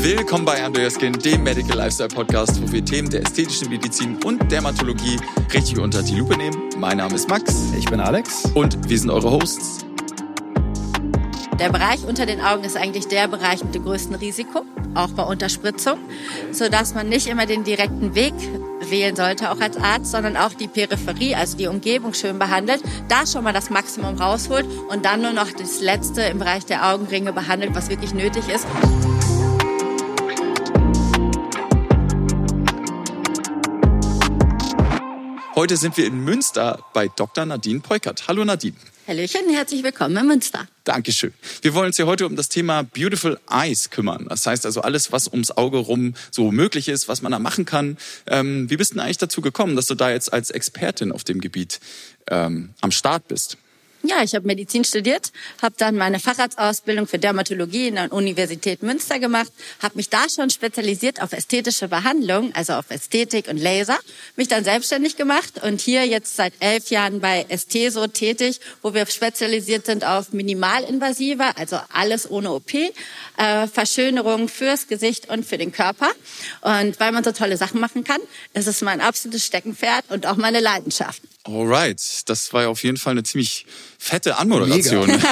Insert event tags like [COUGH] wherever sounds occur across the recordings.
Willkommen bei Under Your Skin, dem Medical Lifestyle Podcast, wo wir Themen der ästhetischen Medizin und Dermatologie richtig unter die Lupe nehmen. Mein Name ist Max. Ich bin Alex. Und wir sind eure Hosts. Der Bereich unter den Augen ist eigentlich der Bereich mit dem größten Risiko, auch bei Unterspritzung, sodass man nicht immer den direkten Weg wählen sollte, auch als Arzt, sondern auch die Peripherie, also die Umgebung schön behandelt, da schon mal das Maximum rausholt und dann nur noch das Letzte im Bereich der Augenringe behandelt, was wirklich nötig ist. Heute sind wir in Münster bei Dr. Nadine Peukert. Hallo Nadine. Hallöchen, herzlich willkommen in Münster. Dankeschön. Wir wollen uns hier heute um das Thema Beautiful Eyes kümmern. Das heißt also alles, was ums Auge rum so möglich ist, was man da machen kann. Ähm, wie bist du denn eigentlich dazu gekommen, dass du da jetzt als Expertin auf dem Gebiet ähm, am Start bist? Ja, ich habe Medizin studiert, habe dann meine Facharztausbildung für Dermatologie in der Universität Münster gemacht, habe mich da schon spezialisiert auf ästhetische Behandlung, also auf Ästhetik und Laser, mich dann selbstständig gemacht und hier jetzt seit elf Jahren bei Esteso tätig, wo wir spezialisiert sind auf minimalinvasive, also alles ohne OP, äh, Verschönerung fürs Gesicht und für den Körper. Und weil man so tolle Sachen machen kann, ist es mein absolutes Steckenpferd und auch meine Leidenschaft. Alright, das war ja auf jeden Fall eine ziemlich fette Anmoderation. [LAUGHS]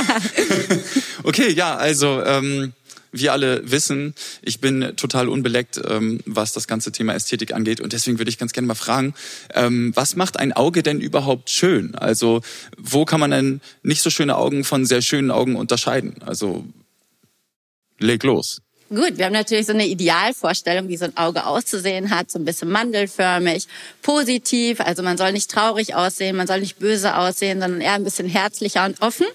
[LAUGHS] okay, ja, also ähm, wir alle wissen, ich bin total unbeleckt, ähm, was das ganze Thema Ästhetik angeht. Und deswegen würde ich ganz gerne mal fragen, ähm, was macht ein Auge denn überhaupt schön? Also wo kann man denn nicht so schöne Augen von sehr schönen Augen unterscheiden? Also leg los. Gut, wir haben natürlich so eine Idealvorstellung, wie so ein Auge auszusehen hat, so ein bisschen mandelförmig, positiv. Also man soll nicht traurig aussehen, man soll nicht böse aussehen, sondern eher ein bisschen herzlicher und offen.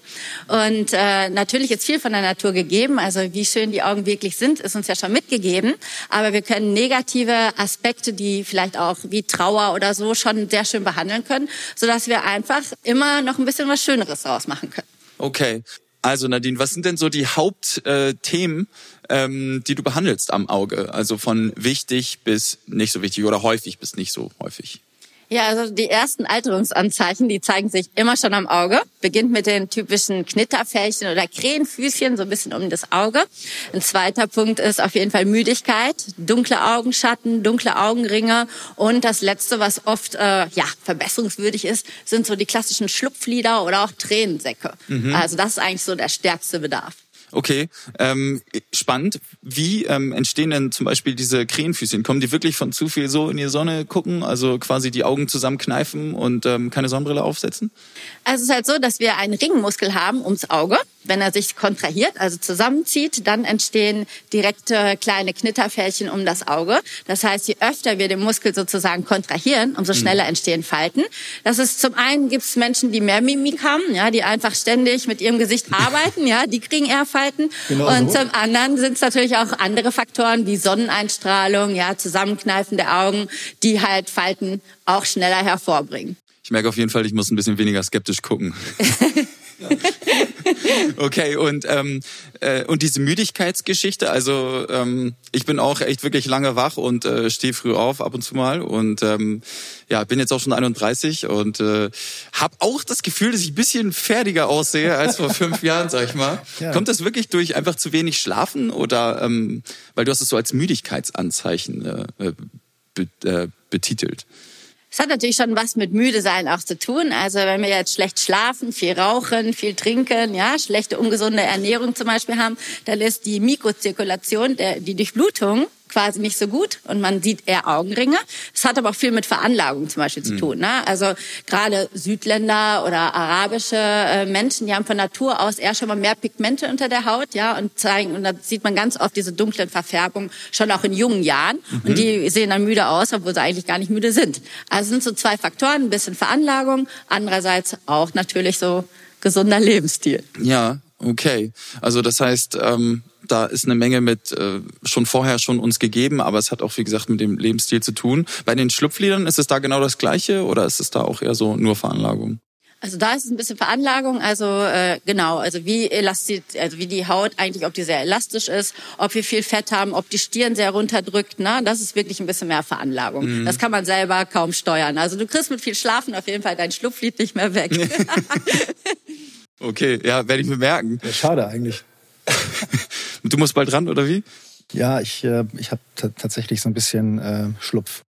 Und äh, natürlich ist viel von der Natur gegeben. Also wie schön die Augen wirklich sind, ist uns ja schon mitgegeben. Aber wir können negative Aspekte, die vielleicht auch wie Trauer oder so schon sehr schön behandeln können, sodass wir einfach immer noch ein bisschen was Schöneres draus machen können. Okay. Also Nadine, was sind denn so die Hauptthemen, ähm, die du behandelst am Auge? Also von wichtig bis nicht so wichtig oder häufig bis nicht so häufig? Ja, also die ersten Alterungsanzeichen, die zeigen sich immer schon am Auge. Beginnt mit den typischen Knitterfältchen oder Krähenfüßchen, so ein bisschen um das Auge. Ein zweiter Punkt ist auf jeden Fall Müdigkeit, dunkle Augenschatten, dunkle Augenringe. Und das letzte, was oft äh, ja verbesserungswürdig ist, sind so die klassischen Schlupflider oder auch Tränensäcke. Mhm. Also das ist eigentlich so der stärkste Bedarf. Okay, ähm, spannend. Wie ähm, entstehen denn zum Beispiel diese Krähenfüßchen? Kommen die wirklich von zu viel so in die Sonne gucken, also quasi die Augen zusammenkneifen und ähm, keine Sonnenbrille aufsetzen? Also es ist halt so, dass wir einen Ringmuskel haben ums Auge. Wenn er sich kontrahiert, also zusammenzieht, dann entstehen direkte kleine Knitterfältchen um das Auge. Das heißt, je öfter wir den Muskel sozusagen kontrahieren, umso mhm. schneller entstehen Falten. Das ist zum einen gibt es Menschen, die mehr Mimik haben, ja, die einfach ständig mit ihrem Gesicht [LAUGHS] arbeiten, ja, die kriegen eher Falten. Genau Und so. zum anderen sind es natürlich auch andere Faktoren wie Sonneneinstrahlung, ja, Zusammenkneifen der Augen, die halt Falten auch schneller hervorbringen. Ich merke auf jeden Fall, ich muss ein bisschen weniger skeptisch gucken. [LAUGHS] okay, und, ähm, äh, und diese Müdigkeitsgeschichte, also ähm, ich bin auch echt wirklich lange wach und äh, stehe früh auf ab und zu mal und ähm, ja, bin jetzt auch schon 31 und äh, habe auch das Gefühl, dass ich ein bisschen fertiger aussehe als vor fünf [LAUGHS] Jahren, sag ich mal. Ja. Kommt das wirklich durch einfach zu wenig Schlafen oder ähm, weil du hast es so als Müdigkeitsanzeichen äh, äh be, äh, betitelt? Es hat natürlich schon was mit müde sein auch zu tun. Also wenn wir jetzt schlecht schlafen, viel rauchen, viel trinken, ja, schlechte ungesunde Ernährung zum Beispiel haben, dann ist die Mikrozirkulation, der, die Durchblutung quasi nicht so gut und man sieht eher Augenringe. Es hat aber auch viel mit Veranlagung zum Beispiel zu mhm. tun. Ne? Also gerade Südländer oder arabische äh, Menschen, die haben von Natur aus eher schon mal mehr Pigmente unter der Haut, ja, und zeigen und da sieht man ganz oft diese dunklen Verfärbungen schon auch in jungen Jahren mhm. und die sehen dann müde aus, obwohl sie eigentlich gar nicht müde sind. Also sind so zwei Faktoren, ein bisschen Veranlagung, andererseits auch natürlich so gesunder Lebensstil. Ja, okay. Also das heißt, ähm, da ist eine Menge mit äh, schon vorher schon uns gegeben, aber es hat auch, wie gesagt, mit dem Lebensstil zu tun. Bei den Schlupfliedern ist es da genau das Gleiche oder ist es da auch eher so nur Veranlagung? Also da ist es ein bisschen Veranlagung, also äh, genau, also wie elastisch, also wie die Haut eigentlich, ob die sehr elastisch ist, ob wir viel Fett haben, ob die Stirn sehr runterdrückt, ne? Das ist wirklich ein bisschen mehr Veranlagung. Mhm. Das kann man selber kaum steuern. Also du kriegst mit viel Schlafen auf jeden Fall dein Schlupflied nicht mehr weg. [LAUGHS] okay, ja, werde ich mir merken. Ja, schade eigentlich. [LAUGHS] Du musst bald ran, oder wie? Ja, ich, äh, ich habe tatsächlich so ein bisschen äh, Schlupf.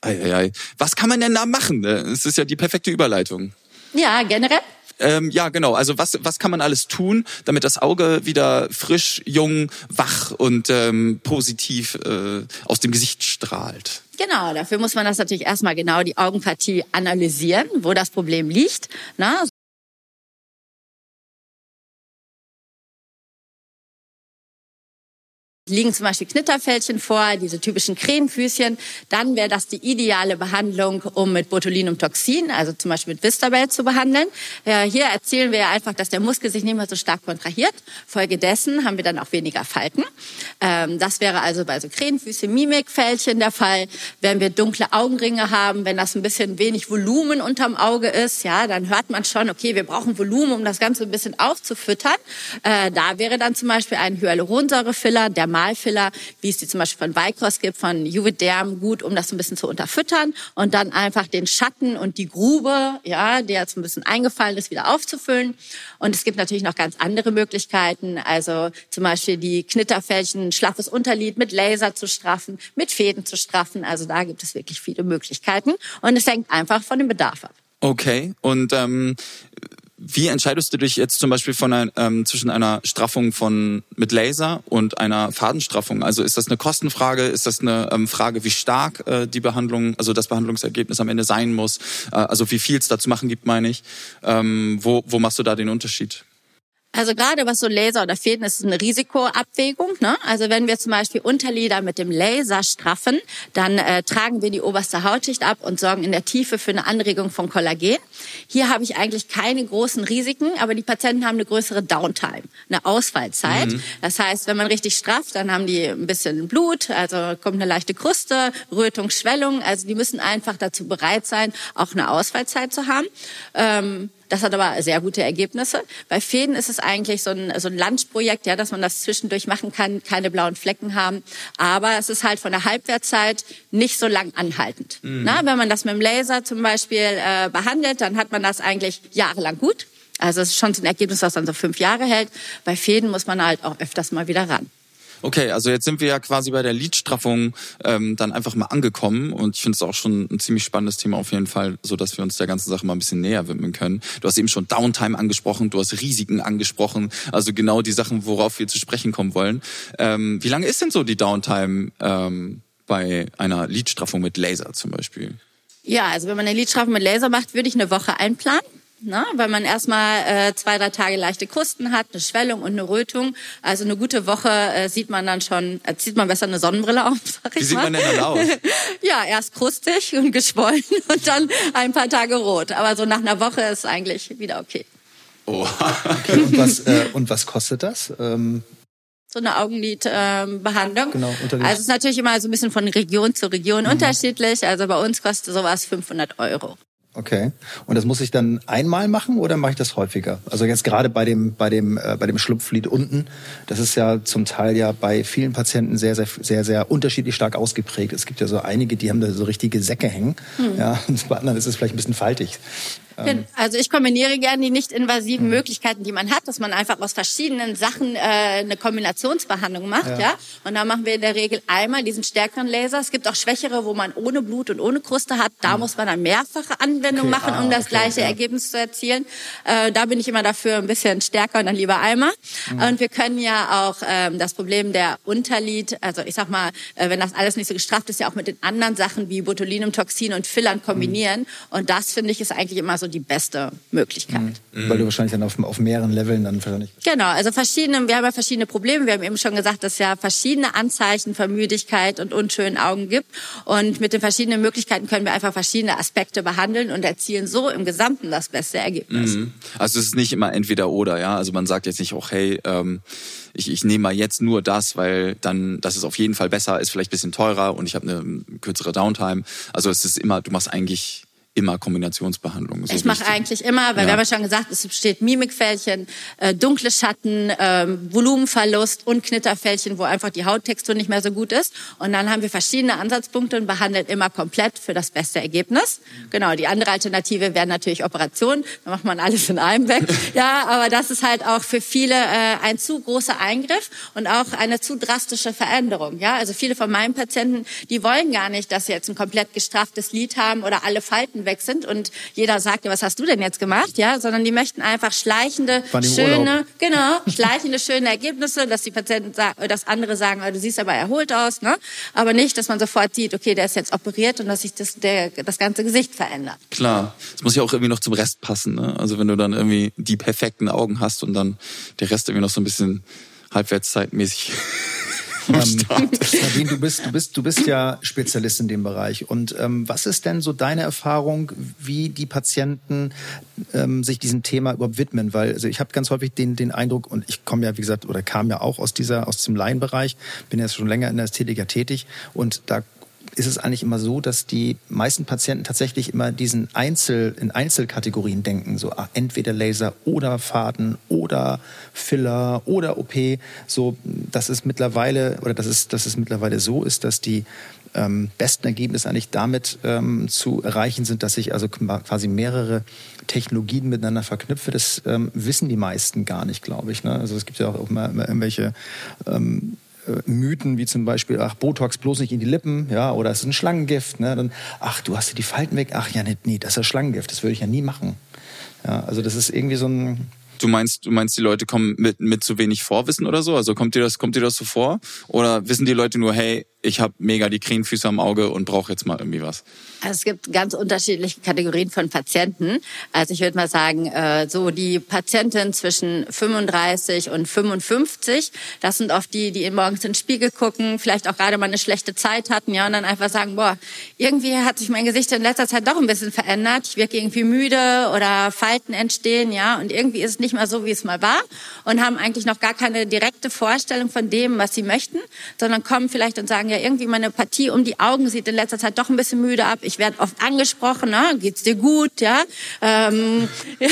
Eieiei. Was kann man denn da machen? Es ist ja die perfekte Überleitung. Ja, generell ähm, ja, genau. Also was, was kann man alles tun, damit das Auge wieder frisch, jung, wach und ähm, positiv äh, aus dem Gesicht strahlt? Genau, dafür muss man das natürlich erstmal genau die Augenpartie analysieren, wo das Problem liegt. Na, liegen zum Beispiel Knitterfältchen vor, diese typischen Krähenfüßchen, dann wäre das die ideale Behandlung, um mit Botulinumtoxin, also zum Beispiel mit Vistabel zu behandeln. Hier erzählen wir einfach, dass der Muskel sich nicht mehr so stark kontrahiert. Folgedessen haben wir dann auch weniger Falten. Ähm, das wäre also bei so Krähenfüßchen, Mimikfältchen der Fall. Wenn wir dunkle Augenringe haben, wenn das ein bisschen wenig Volumen unterm Auge ist, ja, dann hört man schon, okay, wir brauchen Volumen, um das Ganze ein bisschen aufzufüttern. Äh, da wäre dann zum Beispiel ein Hyaluronsäurefiller, der Malfiller, wie es die zum Beispiel von Vicross gibt, von Juvederm, gut, um das ein bisschen zu unterfüttern und dann einfach den Schatten und die Grube, ja, der jetzt ein bisschen eingefallen ist, wieder aufzufüllen. Und es gibt natürlich noch ganz andere Möglichkeiten, also zum Beispiel die Knitterfältchen, schlaffes Unterlid mit Laser zu straffen, mit Fäden zu straffen. Also da gibt es wirklich viele Möglichkeiten und es hängt einfach von dem Bedarf ab. Okay, und ähm, wie entscheidest du dich jetzt zum Beispiel von ein, ähm, zwischen einer Straffung von mit Laser und einer Fadenstraffung? Also ist das eine Kostenfrage? Ist das eine ähm, Frage, wie stark äh, die Behandlung, also das Behandlungsergebnis am Ende sein muss? Äh, also wie viel es da zu machen gibt, meine ich. Ähm, wo, wo machst du da den Unterschied? Also gerade was so Laser oder Fäden ist, ist eine Risikoabwägung. Ne? Also wenn wir zum Beispiel Unterlider mit dem Laser straffen, dann äh, tragen wir die oberste Hautschicht ab und sorgen in der Tiefe für eine Anregung von Kollagen. Hier habe ich eigentlich keine großen Risiken, aber die Patienten haben eine größere Downtime, eine Ausfallzeit. Mhm. Das heißt, wenn man richtig strafft, dann haben die ein bisschen Blut, also kommt eine leichte Kruste, Rötung, Schwellung. Also die müssen einfach dazu bereit sein, auch eine Ausfallzeit zu haben. Ähm, das hat aber sehr gute Ergebnisse. Bei Fäden ist es eigentlich so ein, so ein Lunchprojekt, ja, dass man das zwischendurch machen kann, keine blauen Flecken haben. Aber es ist halt von der Halbwertzeit nicht so lang anhaltend. Mhm. Na, wenn man das mit dem Laser zum Beispiel äh, behandelt, dann hat man das eigentlich jahrelang gut. Also es ist schon so ein Ergebnis, was dann so fünf Jahre hält. Bei Fäden muss man halt auch öfters mal wieder ran. Okay, also jetzt sind wir ja quasi bei der Lidstraffung ähm, dann einfach mal angekommen und ich finde es auch schon ein ziemlich spannendes Thema auf jeden Fall, so dass wir uns der ganzen Sache mal ein bisschen näher widmen können. Du hast eben schon Downtime angesprochen, du hast Risiken angesprochen, also genau die Sachen, worauf wir zu sprechen kommen wollen. Ähm, wie lange ist denn so die Downtime ähm, bei einer Lidstraffung mit Laser zum Beispiel? Ja, also wenn man eine Lidstraffung mit Laser macht, würde ich eine Woche einplanen ne? weil man erstmal äh, zwei, drei Tage leichte Krusten hat, eine Schwellung und eine Rötung. Also eine gute Woche äh, sieht man dann schon, äh, zieht man besser eine Sonnenbrille auf, sag ich Wie sieht man denn dann aus? [LAUGHS] ja, erst krustig und geschwollen [LAUGHS] und dann ein paar Tage rot. Aber so nach einer Woche ist eigentlich wieder okay. Oh. okay und, was, äh, und was kostet das? Ähm so eine Augenlidbehandlung. Ähm, genau, also es ist natürlich immer so ein bisschen von Region zu Region mhm. unterschiedlich. Also bei uns kostet sowas 500 Euro. Okay. Und das muss ich dann einmal machen oder mache ich das häufiger? Also jetzt gerade bei dem bei dem äh, bei dem Schlupflied unten, das ist ja zum Teil ja bei vielen Patienten sehr sehr sehr sehr unterschiedlich stark ausgeprägt. Es gibt ja so einige, die haben da so richtige Säcke hängen. Hm. Ja, [LAUGHS] und bei anderen ist es vielleicht ein bisschen faltig. Ähm, also ich kombiniere gerne die nicht-invasiven mhm. Möglichkeiten, die man hat, dass man einfach aus verschiedenen Sachen äh, eine Kombinationsbehandlung macht, ja. ja. Und da machen wir in der Regel einmal diesen stärkeren Laser. Es gibt auch schwächere, wo man ohne Blut und ohne Kruste hat. Da mhm. muss man dann mehrfache Anwendung okay. machen, um ah, das okay, gleiche ja. Ergebnis zu erzielen. Äh, da bin ich immer dafür ein bisschen stärker und dann lieber einmal. Mhm. Und wir können ja auch ähm, das Problem der Unterlied, also ich sag mal, äh, wenn das alles nicht so gestrafft ist, ja auch mit den anderen Sachen wie Botulinumtoxin und Fillern kombinieren. Mhm. Und das finde ich ist eigentlich immer so die beste Möglichkeit. Mhm. Weil du wahrscheinlich dann auf, auf mehreren Leveln dann wahrscheinlich. Genau, also verschiedene, wir haben ja verschiedene Probleme. Wir haben eben schon gesagt, dass es ja verschiedene Anzeichen für Müdigkeit und unschönen Augen gibt. Und mit den verschiedenen Möglichkeiten können wir einfach verschiedene Aspekte behandeln und erzielen so im Gesamten das beste Ergebnis. Mhm. Also es ist nicht immer entweder oder, ja. Also man sagt jetzt nicht, oh hey, ähm, ich, ich nehme mal jetzt nur das, weil dann das ist auf jeden Fall besser, ist vielleicht ein bisschen teurer und ich habe eine kürzere Downtime. Also es ist immer, du machst eigentlich immer Kombinationsbehandlungen. So ich mache eigentlich immer, weil ja. wir haben ja schon gesagt, es besteht Mimikfältchen, äh, dunkle Schatten, äh, Volumenverlust und Knitterfältchen, wo einfach die Hauttextur nicht mehr so gut ist. Und dann haben wir verschiedene Ansatzpunkte und behandeln immer komplett für das beste Ergebnis. Genau, die andere Alternative wäre natürlich Operation. Da macht man alles in einem weg. [LAUGHS] ja, aber das ist halt auch für viele äh, ein zu großer Eingriff und auch eine zu drastische Veränderung. Ja, also viele von meinen Patienten, die wollen gar nicht, dass sie jetzt ein komplett gestrafftes Lid haben oder alle Falten weg sind und jeder sagt, ja, was hast du denn jetzt gemacht? Ja, sondern die möchten einfach schleichende, schöne, Urlaub. genau, schleichende, schöne Ergebnisse, dass die Patienten sagen, dass andere sagen, oh, du siehst aber erholt aus, ne? Aber nicht, dass man sofort sieht, okay, der ist jetzt operiert und dass sich das, der, das ganze Gesicht verändert. Klar, es muss ja auch irgendwie noch zum Rest passen, ne? Also wenn du dann irgendwie die perfekten Augen hast und dann der Rest irgendwie noch so ein bisschen halbwertszeitmäßig [LAUGHS] ähm, Nadine, du bist, du bist, du bist ja Spezialist in dem Bereich. Und ähm, was ist denn so deine Erfahrung, wie die Patienten ähm, sich diesem Thema überhaupt widmen? Weil also ich habe ganz häufig den, den Eindruck, und ich komme ja, wie gesagt, oder kam ja auch aus dieser, aus diesem Laienbereich, bin jetzt schon länger in der Ästhetik tätig und da ist es eigentlich immer so, dass die meisten Patienten tatsächlich immer diesen Einzel, in Einzelkategorien denken. So ach, entweder Laser oder Faden oder Filler oder OP. So, dass es mittlerweile, oder dass es, dass es mittlerweile so ist, dass die ähm, besten Ergebnisse eigentlich damit ähm, zu erreichen sind, dass ich also quasi mehrere Technologien miteinander verknüpfe. Das ähm, wissen die meisten gar nicht, glaube ich. Ne? Also es gibt ja auch immer, immer irgendwelche ähm, äh, Mythen wie zum Beispiel, ach, Botox bloß nicht in die Lippen, ja, oder es ist ein Schlangengift, ne? Dann, ach, du hast dir die Falten weg, ach ja, nee, nee das ist Schlangengift, das würde ich ja nie machen. Ja, also das ist irgendwie so ein, Du meinst, du meinst, die Leute kommen mit, mit zu wenig Vorwissen oder so? Also kommt dir das, kommt dir das so vor? Oder wissen die Leute nur, hey, ich habe mega die Krähenfüße am Auge und brauche jetzt mal irgendwie was? Also es gibt ganz unterschiedliche Kategorien von Patienten. Also ich würde mal sagen, äh, so die Patienten zwischen 35 und 55, das sind oft die, die morgens in den Spiegel gucken, vielleicht auch gerade mal eine schlechte Zeit hatten, ja, und dann einfach sagen, boah, irgendwie hat sich mein Gesicht in letzter Zeit doch ein bisschen verändert. Ich wirke irgendwie müde oder Falten entstehen, ja, und irgendwie ist es nicht mehr so, wie es mal war und haben eigentlich noch gar keine direkte Vorstellung von dem, was sie möchten, sondern kommen vielleicht und sagen, ja, irgendwie meine Partie um die Augen sieht in letzter Zeit doch ein bisschen müde ab. Ich werde oft angesprochen, ne? geht's dir gut, ja? Ähm, [LAUGHS] ja?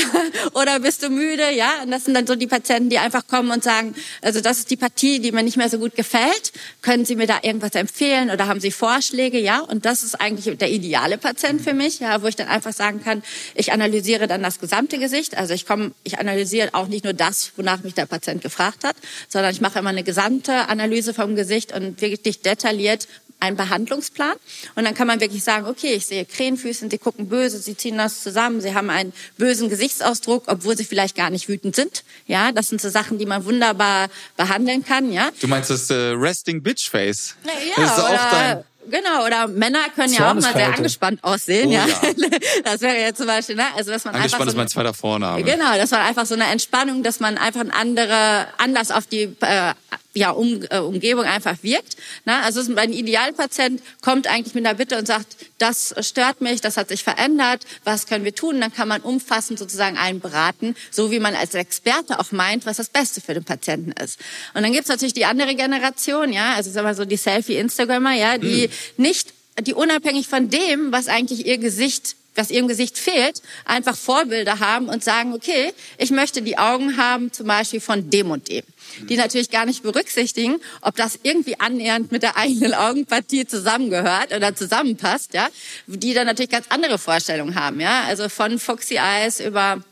Oder bist du müde, ja? Und das sind dann so die Patienten, die einfach kommen und sagen, also das ist die Partie, die mir nicht mehr so gut gefällt. Können Sie mir da irgendwas empfehlen oder haben Sie Vorschläge, ja? Und das ist eigentlich der ideale Patient für mich, ja, wo ich dann einfach sagen kann, ich analysiere dann das gesamte Gesicht. Also ich komme, ich analysiere auch nicht nur das, wonach mich der Patient gefragt hat, sondern ich mache immer eine gesamte Analyse vom Gesicht und wirklich detailliert einen Behandlungsplan. Und dann kann man wirklich sagen, okay, ich sehe Krähenfüße, sie gucken böse, sie ziehen das zusammen, sie haben einen bösen Gesichtsausdruck, obwohl sie vielleicht gar nicht wütend sind. Ja, das sind so Sachen, die man wunderbar behandeln kann, ja. Du meinst das äh, Resting Bitch Face? Ja, das ist auch dein Genau, oder Männer können ja auch mal sehr angespannt aussehen, oh, ja. ja. [LAUGHS] Das wäre ja zum Beispiel, ne? Also dass man angespannt einfach so ist mein zweiter Vorname. Genau, das war einfach so eine Entspannung, dass man einfach ein andere Anlass auf die äh, ja, um, äh, Umgebung einfach wirkt. Ne? Also ein Idealpatient kommt eigentlich mit einer Bitte und sagt, das stört mich, das hat sich verändert, was können wir tun? Dann kann man umfassend sozusagen einen beraten, so wie man als Experte auch meint, was das Beste für den Patienten ist. Und dann gibt's natürlich die andere Generation, ja, also sagen wir so die Selfie-Instagrammer, ja, die hm. nicht die unabhängig von dem, was eigentlich ihr Gesicht was ihrem Gesicht fehlt, einfach Vorbilder haben und sagen, okay, ich möchte die Augen haben, zum Beispiel von dem und dem. Die natürlich gar nicht berücksichtigen, ob das irgendwie annähernd mit der eigenen Augenpartie zusammengehört oder zusammenpasst, ja. Die dann natürlich ganz andere Vorstellungen haben, ja. Also von Foxy Eyes über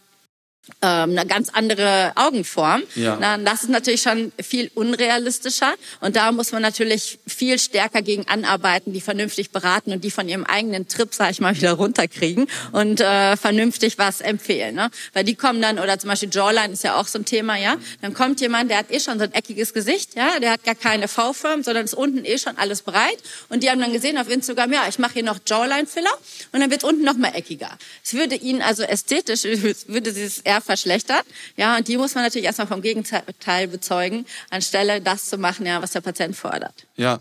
ähm, eine ganz andere Augenform. Ja. Na, das ist natürlich schon viel unrealistischer und da muss man natürlich viel stärker gegen anarbeiten, die vernünftig beraten und die von ihrem eigenen Trip, sag ich mal, [LAUGHS] wieder runterkriegen und äh, vernünftig was empfehlen. Ne? Weil die kommen dann, oder zum Beispiel Jawline ist ja auch so ein Thema, ja. Dann kommt jemand, der hat eh schon so ein eckiges Gesicht, ja, der hat gar keine V-Form, sondern ist unten eh schon alles breit und die haben dann gesehen auf Instagram, ja, ich mache hier noch Jawline-Filler und dann wird unten noch mal eckiger. Es würde ihnen also ästhetisch, [LAUGHS] würde sie es eher verschlechtert. Ja, und die muss man natürlich erstmal vom Gegenteil bezeugen, anstelle das zu machen, ja, was der Patient fordert. Ja,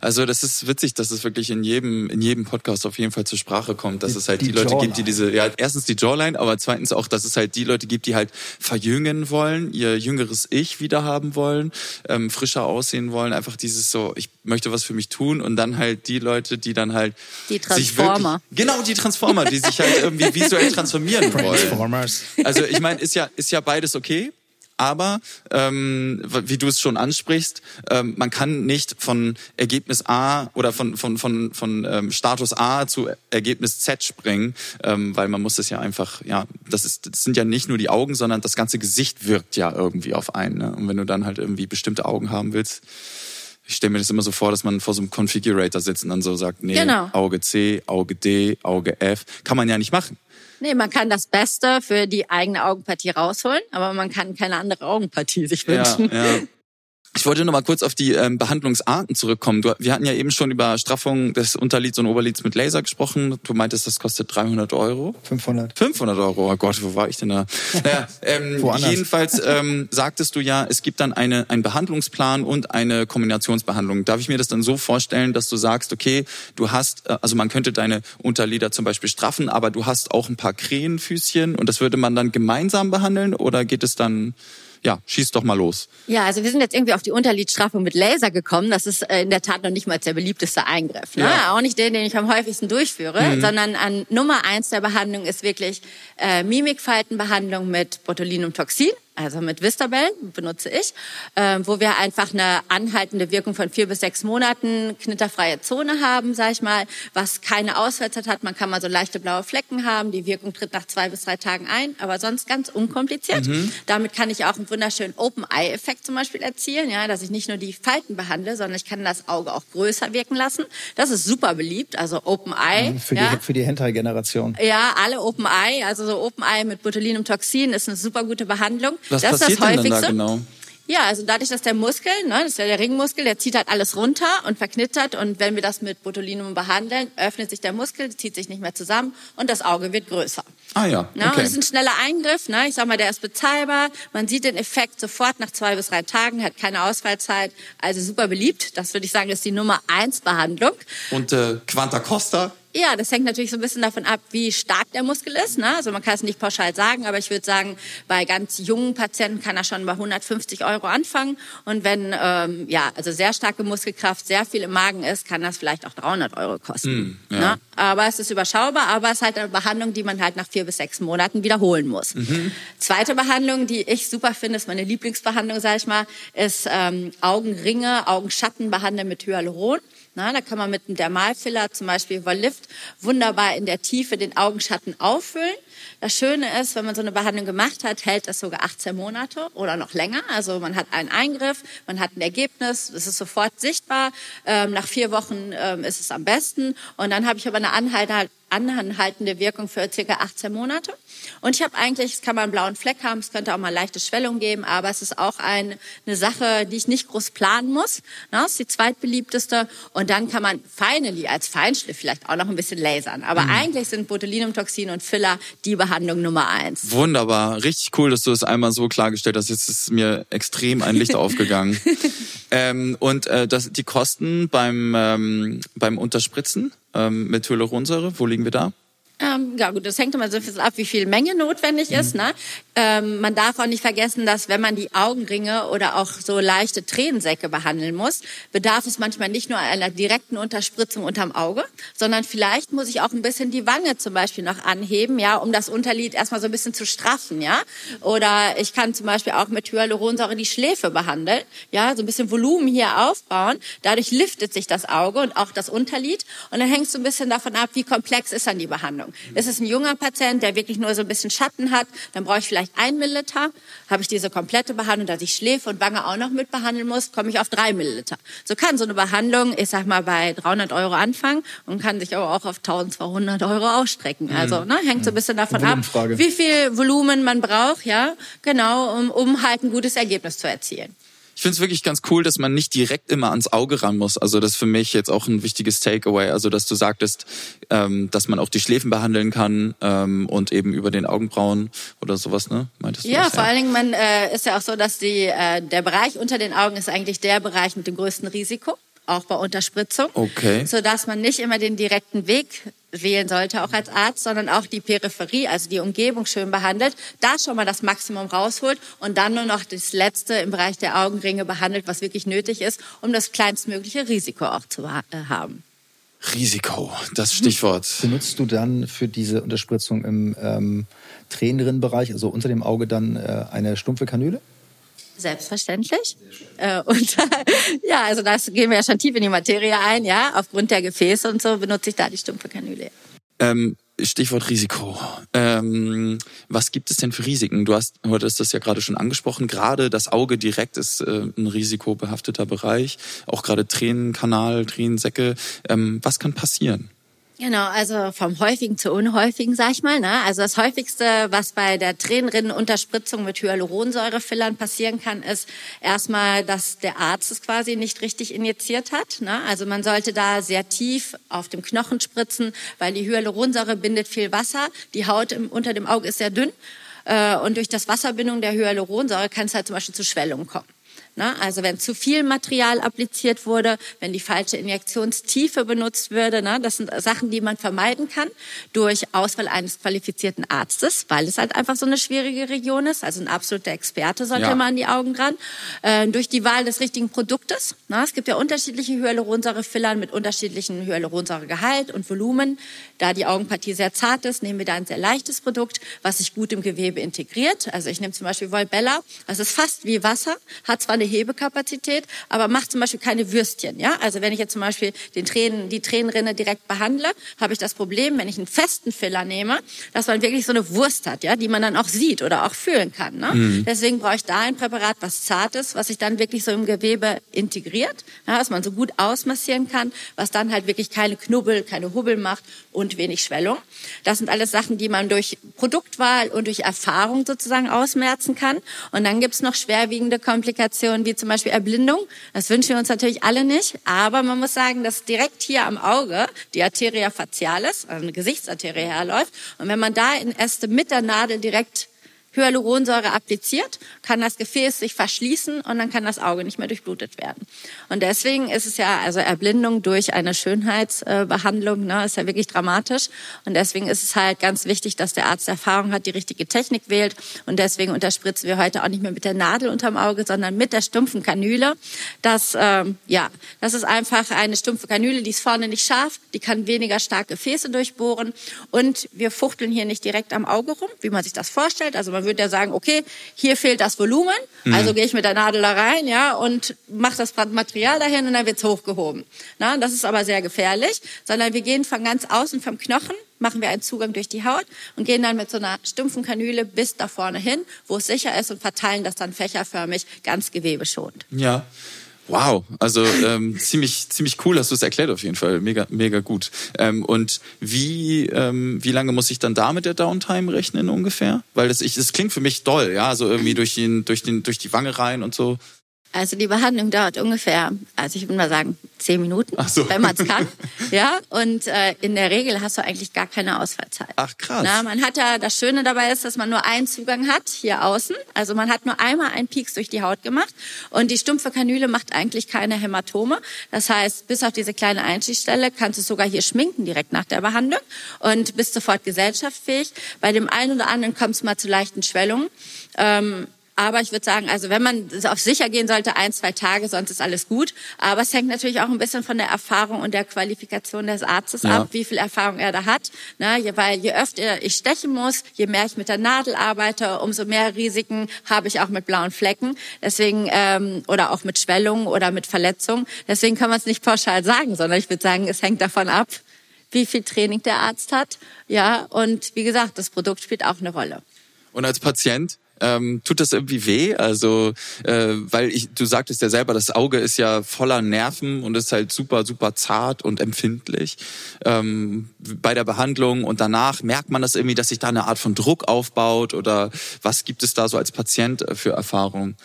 Also das ist witzig, dass es wirklich in jedem in jedem Podcast auf jeden Fall zur Sprache kommt, dass die, es halt die, die Leute Jawline. gibt, die diese ja erstens die Jawline, aber zweitens auch, dass es halt die Leute gibt, die halt verjüngen wollen, ihr jüngeres Ich wieder haben wollen, ähm, frischer aussehen wollen, einfach dieses so, ich möchte was für mich tun und dann halt die Leute, die dann halt die Transformer. Wirklich, genau die Transformer, die sich halt irgendwie visuell transformieren [LAUGHS] wollen. Transformers. Also ich meine, ist ja ist ja beides okay. Aber ähm, wie du es schon ansprichst, ähm, man kann nicht von Ergebnis A oder von von von von ähm, Status A zu Ergebnis Z springen, ähm, weil man muss es ja einfach, ja, das ist das sind ja nicht nur die Augen, sondern das ganze Gesicht wirkt ja irgendwie auf einen. Ne? Und wenn du dann halt irgendwie bestimmte Augen haben willst, ich stelle mir das immer so vor, dass man vor so einem Configurator sitzt und dann so sagt, nee, genau. Auge C, Auge D, Auge F, kann man ja nicht machen. Nee, man kann das Beste für die eigene Augenpartie rausholen, aber man kann keine andere Augenpartie sich wünschen. Ja, ja. Ich wollte noch mal kurz auf die ähm, Behandlungsarten zurückkommen. Du, wir hatten ja eben schon über Straffung des Unterlids und Oberlids mit Laser gesprochen. Du meintest, das kostet 300 Euro. 500. 500 Euro. Oh Gott, wo war ich denn da? [LAUGHS] naja, ähm, jedenfalls ähm, sagtest du ja, es gibt dann eine, einen Behandlungsplan und eine Kombinationsbehandlung. Darf ich mir das dann so vorstellen, dass du sagst, okay, du hast, äh, also man könnte deine Unterlider zum Beispiel straffen, aber du hast auch ein paar Krähenfüßchen und das würde man dann gemeinsam behandeln oder geht es dann ja, schieß doch mal los. Ja, also wir sind jetzt irgendwie auf die Unterlidstraffung mit Laser gekommen. Das ist äh, in der Tat noch nicht mal der beliebteste Eingriff. Ne? Ja. Auch nicht den, den ich am häufigsten durchführe, mhm. sondern an Nummer eins der Behandlung ist wirklich äh, Mimikfaltenbehandlung mit Botulinumtoxin also mit Vistabel benutze ich, äh, wo wir einfach eine anhaltende Wirkung von vier bis sechs Monaten, knitterfreie Zone haben, sag ich mal, was keine Ausfallzeit hat. Man kann mal so leichte blaue Flecken haben, die Wirkung tritt nach zwei bis drei Tagen ein, aber sonst ganz unkompliziert. Mhm. Damit kann ich auch einen wunderschönen Open-Eye-Effekt zum Beispiel erzielen, ja, dass ich nicht nur die Falten behandle, sondern ich kann das Auge auch größer wirken lassen. Das ist super beliebt, also Open-Eye. Mhm, für, ja. die, für die Hentai-Generation. Ja, alle Open-Eye, also so Open-Eye mit Botulinumtoxin ist eine super gute Behandlung. Was das passiert ist das denn da genau? Ja, also dadurch, dass der Muskel, ne, das ist ja der Ringmuskel, der zieht halt alles runter und verknittert und wenn wir das mit Botulinum behandeln, öffnet sich der Muskel, zieht sich nicht mehr zusammen und das Auge wird größer. Ah ja, okay. und das ist ein schneller Eingriff, ne? ich sag mal, der ist bezahlbar, man sieht den Effekt sofort nach zwei bis drei Tagen, hat keine Ausfallzeit, also super beliebt. Das würde ich sagen, ist die Nummer eins Behandlung. Und äh, Quanta Costa? Ja, das hängt natürlich so ein bisschen davon ab, wie stark der Muskel ist. Ne? Also man kann es nicht pauschal sagen, aber ich würde sagen, bei ganz jungen Patienten kann er schon bei 150 Euro anfangen. Und wenn ähm, ja also sehr starke Muskelkraft, sehr viel im Magen ist, kann das vielleicht auch 300 Euro kosten. Mm, ja. ne? Aber es ist überschaubar, aber es ist halt eine Behandlung, die man halt nach vier bis sechs Monaten wiederholen muss. Mhm. Zweite Behandlung, die ich super finde, ist meine Lieblingsbehandlung, sage ich mal, ist ähm, Augenringe, Augenschatten behandeln mit Hyaluron. Na, da kann man mit einem Dermalfiller, zum Beispiel Vollift, wunderbar in der Tiefe den Augenschatten auffüllen. Das Schöne ist, wenn man so eine Behandlung gemacht hat, hält das sogar 18 Monate oder noch länger. Also man hat einen Eingriff, man hat ein Ergebnis, es ist sofort sichtbar. Ähm, nach vier Wochen ähm, ist es am besten. Und dann habe ich aber eine anhaltende Wirkung für circa 18 Monate. Und ich habe eigentlich, es kann mal einen blauen Fleck haben, es könnte auch mal leichte Schwellung geben, aber es ist auch ein, eine Sache, die ich nicht groß planen muss. Das ist die zweitbeliebteste. Und dann kann man finally als Feinschliff vielleicht auch noch ein bisschen lasern. Aber mhm. eigentlich sind Botulinumtoxin und Filler die Behandlung Nummer eins. Wunderbar. Richtig cool, dass du es einmal so klargestellt hast. Jetzt ist mir extrem ein Licht [LAUGHS] aufgegangen. ähm, und äh, das, die Kosten beim, ähm, beim Unterspritzen ähm, mit Hyaluronsäure, wo liegen wir da? Ähm, ja gut, das hängt immer so ein bisschen ab, wie viel Menge notwendig mhm. ist. Ne? Ähm, man darf auch nicht vergessen, dass wenn man die Augenringe oder auch so leichte Tränensäcke behandeln muss, bedarf es manchmal nicht nur einer direkten Unterspritzung unterm Auge, sondern vielleicht muss ich auch ein bisschen die Wange zum Beispiel noch anheben, ja, um das Unterlid erstmal so ein bisschen zu straffen, ja. Oder ich kann zum Beispiel auch mit Hyaluronsäure die Schläfe behandeln, ja, so ein bisschen Volumen hier aufbauen. Dadurch liftet sich das Auge und auch das Unterlid. Und dann hängt es so ein bisschen davon ab, wie komplex ist dann die Behandlung. Ist es ein junger Patient, der wirklich nur so ein bisschen Schatten hat, dann brauche ich vielleicht ein Milliliter. Habe ich diese komplette Behandlung, dass ich Schläfe und Wange auch noch mit behandeln muss, komme ich auf drei Milliliter. So kann so eine Behandlung, ich sag mal, bei 300 Euro anfangen und kann sich aber auch auf 1200 Euro ausstrecken. Mhm. Also ne, hängt so ein bisschen davon ab, wie viel Volumen man braucht, ja, genau, um, um halt ein gutes Ergebnis zu erzielen ich finde es wirklich ganz cool, dass man nicht direkt immer ans Auge ran muss. Also das ist für mich jetzt auch ein wichtiges Takeaway. Also dass du sagtest, ähm, dass man auch die Schläfen behandeln kann ähm, und eben über den Augenbrauen oder sowas, ne? Meintest du ja, das, vor ja? allen Dingen man äh, ist ja auch so, dass die äh, der Bereich unter den Augen ist eigentlich der Bereich mit dem größten Risiko. auch bei Unterspritzung. Okay. Sodass man nicht immer den direkten Weg wählen sollte, auch als Arzt, sondern auch die Peripherie, also die Umgebung schön behandelt, da schon mal das Maximum rausholt und dann nur noch das Letzte im Bereich der Augenringe behandelt, was wirklich nötig ist, um das kleinstmögliche Risiko auch zu äh, haben. Risiko, das Stichwort. Benutzt du dann für diese Unterspritzung im ähm, Tränenrinnenbereich, also unter dem Auge, dann äh, eine stumpfe Kanüle? Selbstverständlich. Äh, und [LAUGHS] ja, also das gehen wir ja schon tief in die Materie ein, ja. Aufgrund der Gefäße und so benutze ich da die stumpfe Kanüle. Ähm, Stichwort Risiko. Ähm, was gibt es denn für Risiken? Du hast, heute das ja gerade schon angesprochen. Gerade das Auge direkt ist äh, ein risikobehafteter Bereich. Auch gerade Tränenkanal, Tränensäcke. Ähm, was kann passieren? Genau, also vom häufigen zu unhäufigen, sag ich mal. Ne? Also das häufigste, was bei der Tränenrinnenunterspritzung mit Hyaluronsäurefillern passieren kann, ist erstmal, dass der Arzt es quasi nicht richtig injiziert hat. Ne? Also man sollte da sehr tief auf dem Knochen spritzen, weil die Hyaluronsäure bindet viel Wasser. Die Haut im, unter dem Auge ist sehr dünn. Äh, und durch das Wasserbindung der Hyaluronsäure kann es halt zum Beispiel zu Schwellungen kommen. Ne? Also wenn zu viel Material appliziert wurde, wenn die falsche Injektionstiefe benutzt würde, ne? das sind Sachen, die man vermeiden kann durch Auswahl eines qualifizierten Arztes, weil es halt einfach so eine schwierige Region ist. Also ein absoluter Experte sollte ja. immer an die Augen dran. Äh, durch die Wahl des richtigen Produktes. Ne? Es gibt ja unterschiedliche Hyaluronsäurefillern mit unterschiedlichen Hyaluronsäuregehalt und Volumen. Da die Augenpartie sehr zart ist, nehmen wir da ein sehr leichtes Produkt, was sich gut im Gewebe integriert. Also ich nehme zum Beispiel Volbella. Das ist fast wie Wasser, hat zwar eine eine Hebekapazität, aber macht zum Beispiel keine Würstchen. Ja? Also wenn ich jetzt zum Beispiel den Tränen, die Tränenrinne direkt behandle, habe ich das Problem, wenn ich einen festen Filler nehme, dass man wirklich so eine Wurst hat, ja, die man dann auch sieht oder auch fühlen kann. Ne? Mhm. Deswegen brauche ich da ein Präparat, was zart ist, was sich dann wirklich so im Gewebe integriert, ja, dass man so gut ausmassieren kann, was dann halt wirklich keine Knubbel, keine Hubbel macht und wenig Schwellung. Das sind alles Sachen, die man durch Produktwahl und durch Erfahrung sozusagen ausmerzen kann. Und dann gibt's noch schwerwiegende Komplikationen Situationen wie zum Beispiel Erblindung. Das wünschen wir uns natürlich alle nicht. Aber man muss sagen, dass direkt hier am Auge die Arteria facialis, also eine Gesichtsarterie herläuft. Und wenn man da in Äste mit der Nadel direkt Hyaluronsäure appliziert, kann das Gefäß sich verschließen und dann kann das Auge nicht mehr durchblutet werden. Und deswegen ist es ja, also Erblindung durch eine Schönheitsbehandlung, ne, ist ja wirklich dramatisch. Und deswegen ist es halt ganz wichtig, dass der Arzt Erfahrung hat, die richtige Technik wählt. Und deswegen unterspritzen wir heute auch nicht mehr mit der Nadel unterm Auge, sondern mit der stumpfen Kanüle. Das, ähm, ja, das ist einfach eine stumpfe Kanüle, die ist vorne nicht scharf, die kann weniger stark Gefäße durchbohren. Und wir fuchteln hier nicht direkt am Auge rum, wie man sich das vorstellt. Also man würde ja sagen, okay, hier fehlt das Volumen, mhm. also gehe ich mit der Nadel da rein, ja, und mache das Material dahin und dann wird's hochgehoben. Na, das ist aber sehr gefährlich, sondern wir gehen von ganz außen vom Knochen, machen wir einen Zugang durch die Haut und gehen dann mit so einer stumpfen Kanüle bis da vorne hin, wo es sicher ist und verteilen das dann fächerförmig ganz gewebeschonend. Ja. Wow, also ähm, ziemlich ziemlich cool hast du es erklärt auf jeden Fall, mega mega gut. Ähm, und wie ähm, wie lange muss ich dann da mit der Downtime rechnen ungefähr? Weil das ich das klingt für mich doll, ja, so irgendwie durch den durch den durch die Wange rein und so. Also die Behandlung dauert ungefähr, also ich würde mal sagen, zehn Minuten, so. wenn man es kann. [LAUGHS] ja, und äh, in der Regel hast du eigentlich gar keine Ausfallzeit. Ach krass. Na, man hat ja, das Schöne dabei ist, dass man nur einen Zugang hat, hier außen. Also man hat nur einmal einen Pieks durch die Haut gemacht und die stumpfe Kanüle macht eigentlich keine Hämatome. Das heißt, bis auf diese kleine Einstichstelle kannst du sogar hier schminken direkt nach der Behandlung und bist sofort gesellschaftsfähig. Bei dem einen oder anderen kommt es mal zu leichten Schwellungen. Ähm, aber ich würde sagen, also wenn man auf sicher gehen sollte, ein, zwei Tage, sonst ist alles gut. Aber es hängt natürlich auch ein bisschen von der Erfahrung und der Qualifikation des Arztes ja. ab, wie viel Erfahrung er da hat. Ne? Weil je öfter ich stechen muss, je mehr ich mit der Nadel arbeite, umso mehr Risiken habe ich auch mit blauen Flecken. Deswegen ähm, oder auch mit Schwellungen oder mit Verletzungen. Deswegen kann man es nicht pauschal sagen, sondern ich würde sagen, es hängt davon ab, wie viel Training der Arzt hat. Ja, und wie gesagt, das Produkt spielt auch eine Rolle. Und als Patient? Ähm, tut das irgendwie weh? Also, äh, weil ich, du sagtest ja selber, das Auge ist ja voller Nerven und ist halt super, super zart und empfindlich. Ähm, bei der Behandlung und danach merkt man das irgendwie, dass sich da eine Art von Druck aufbaut oder was gibt es da so als Patient äh, für Erfahrungen?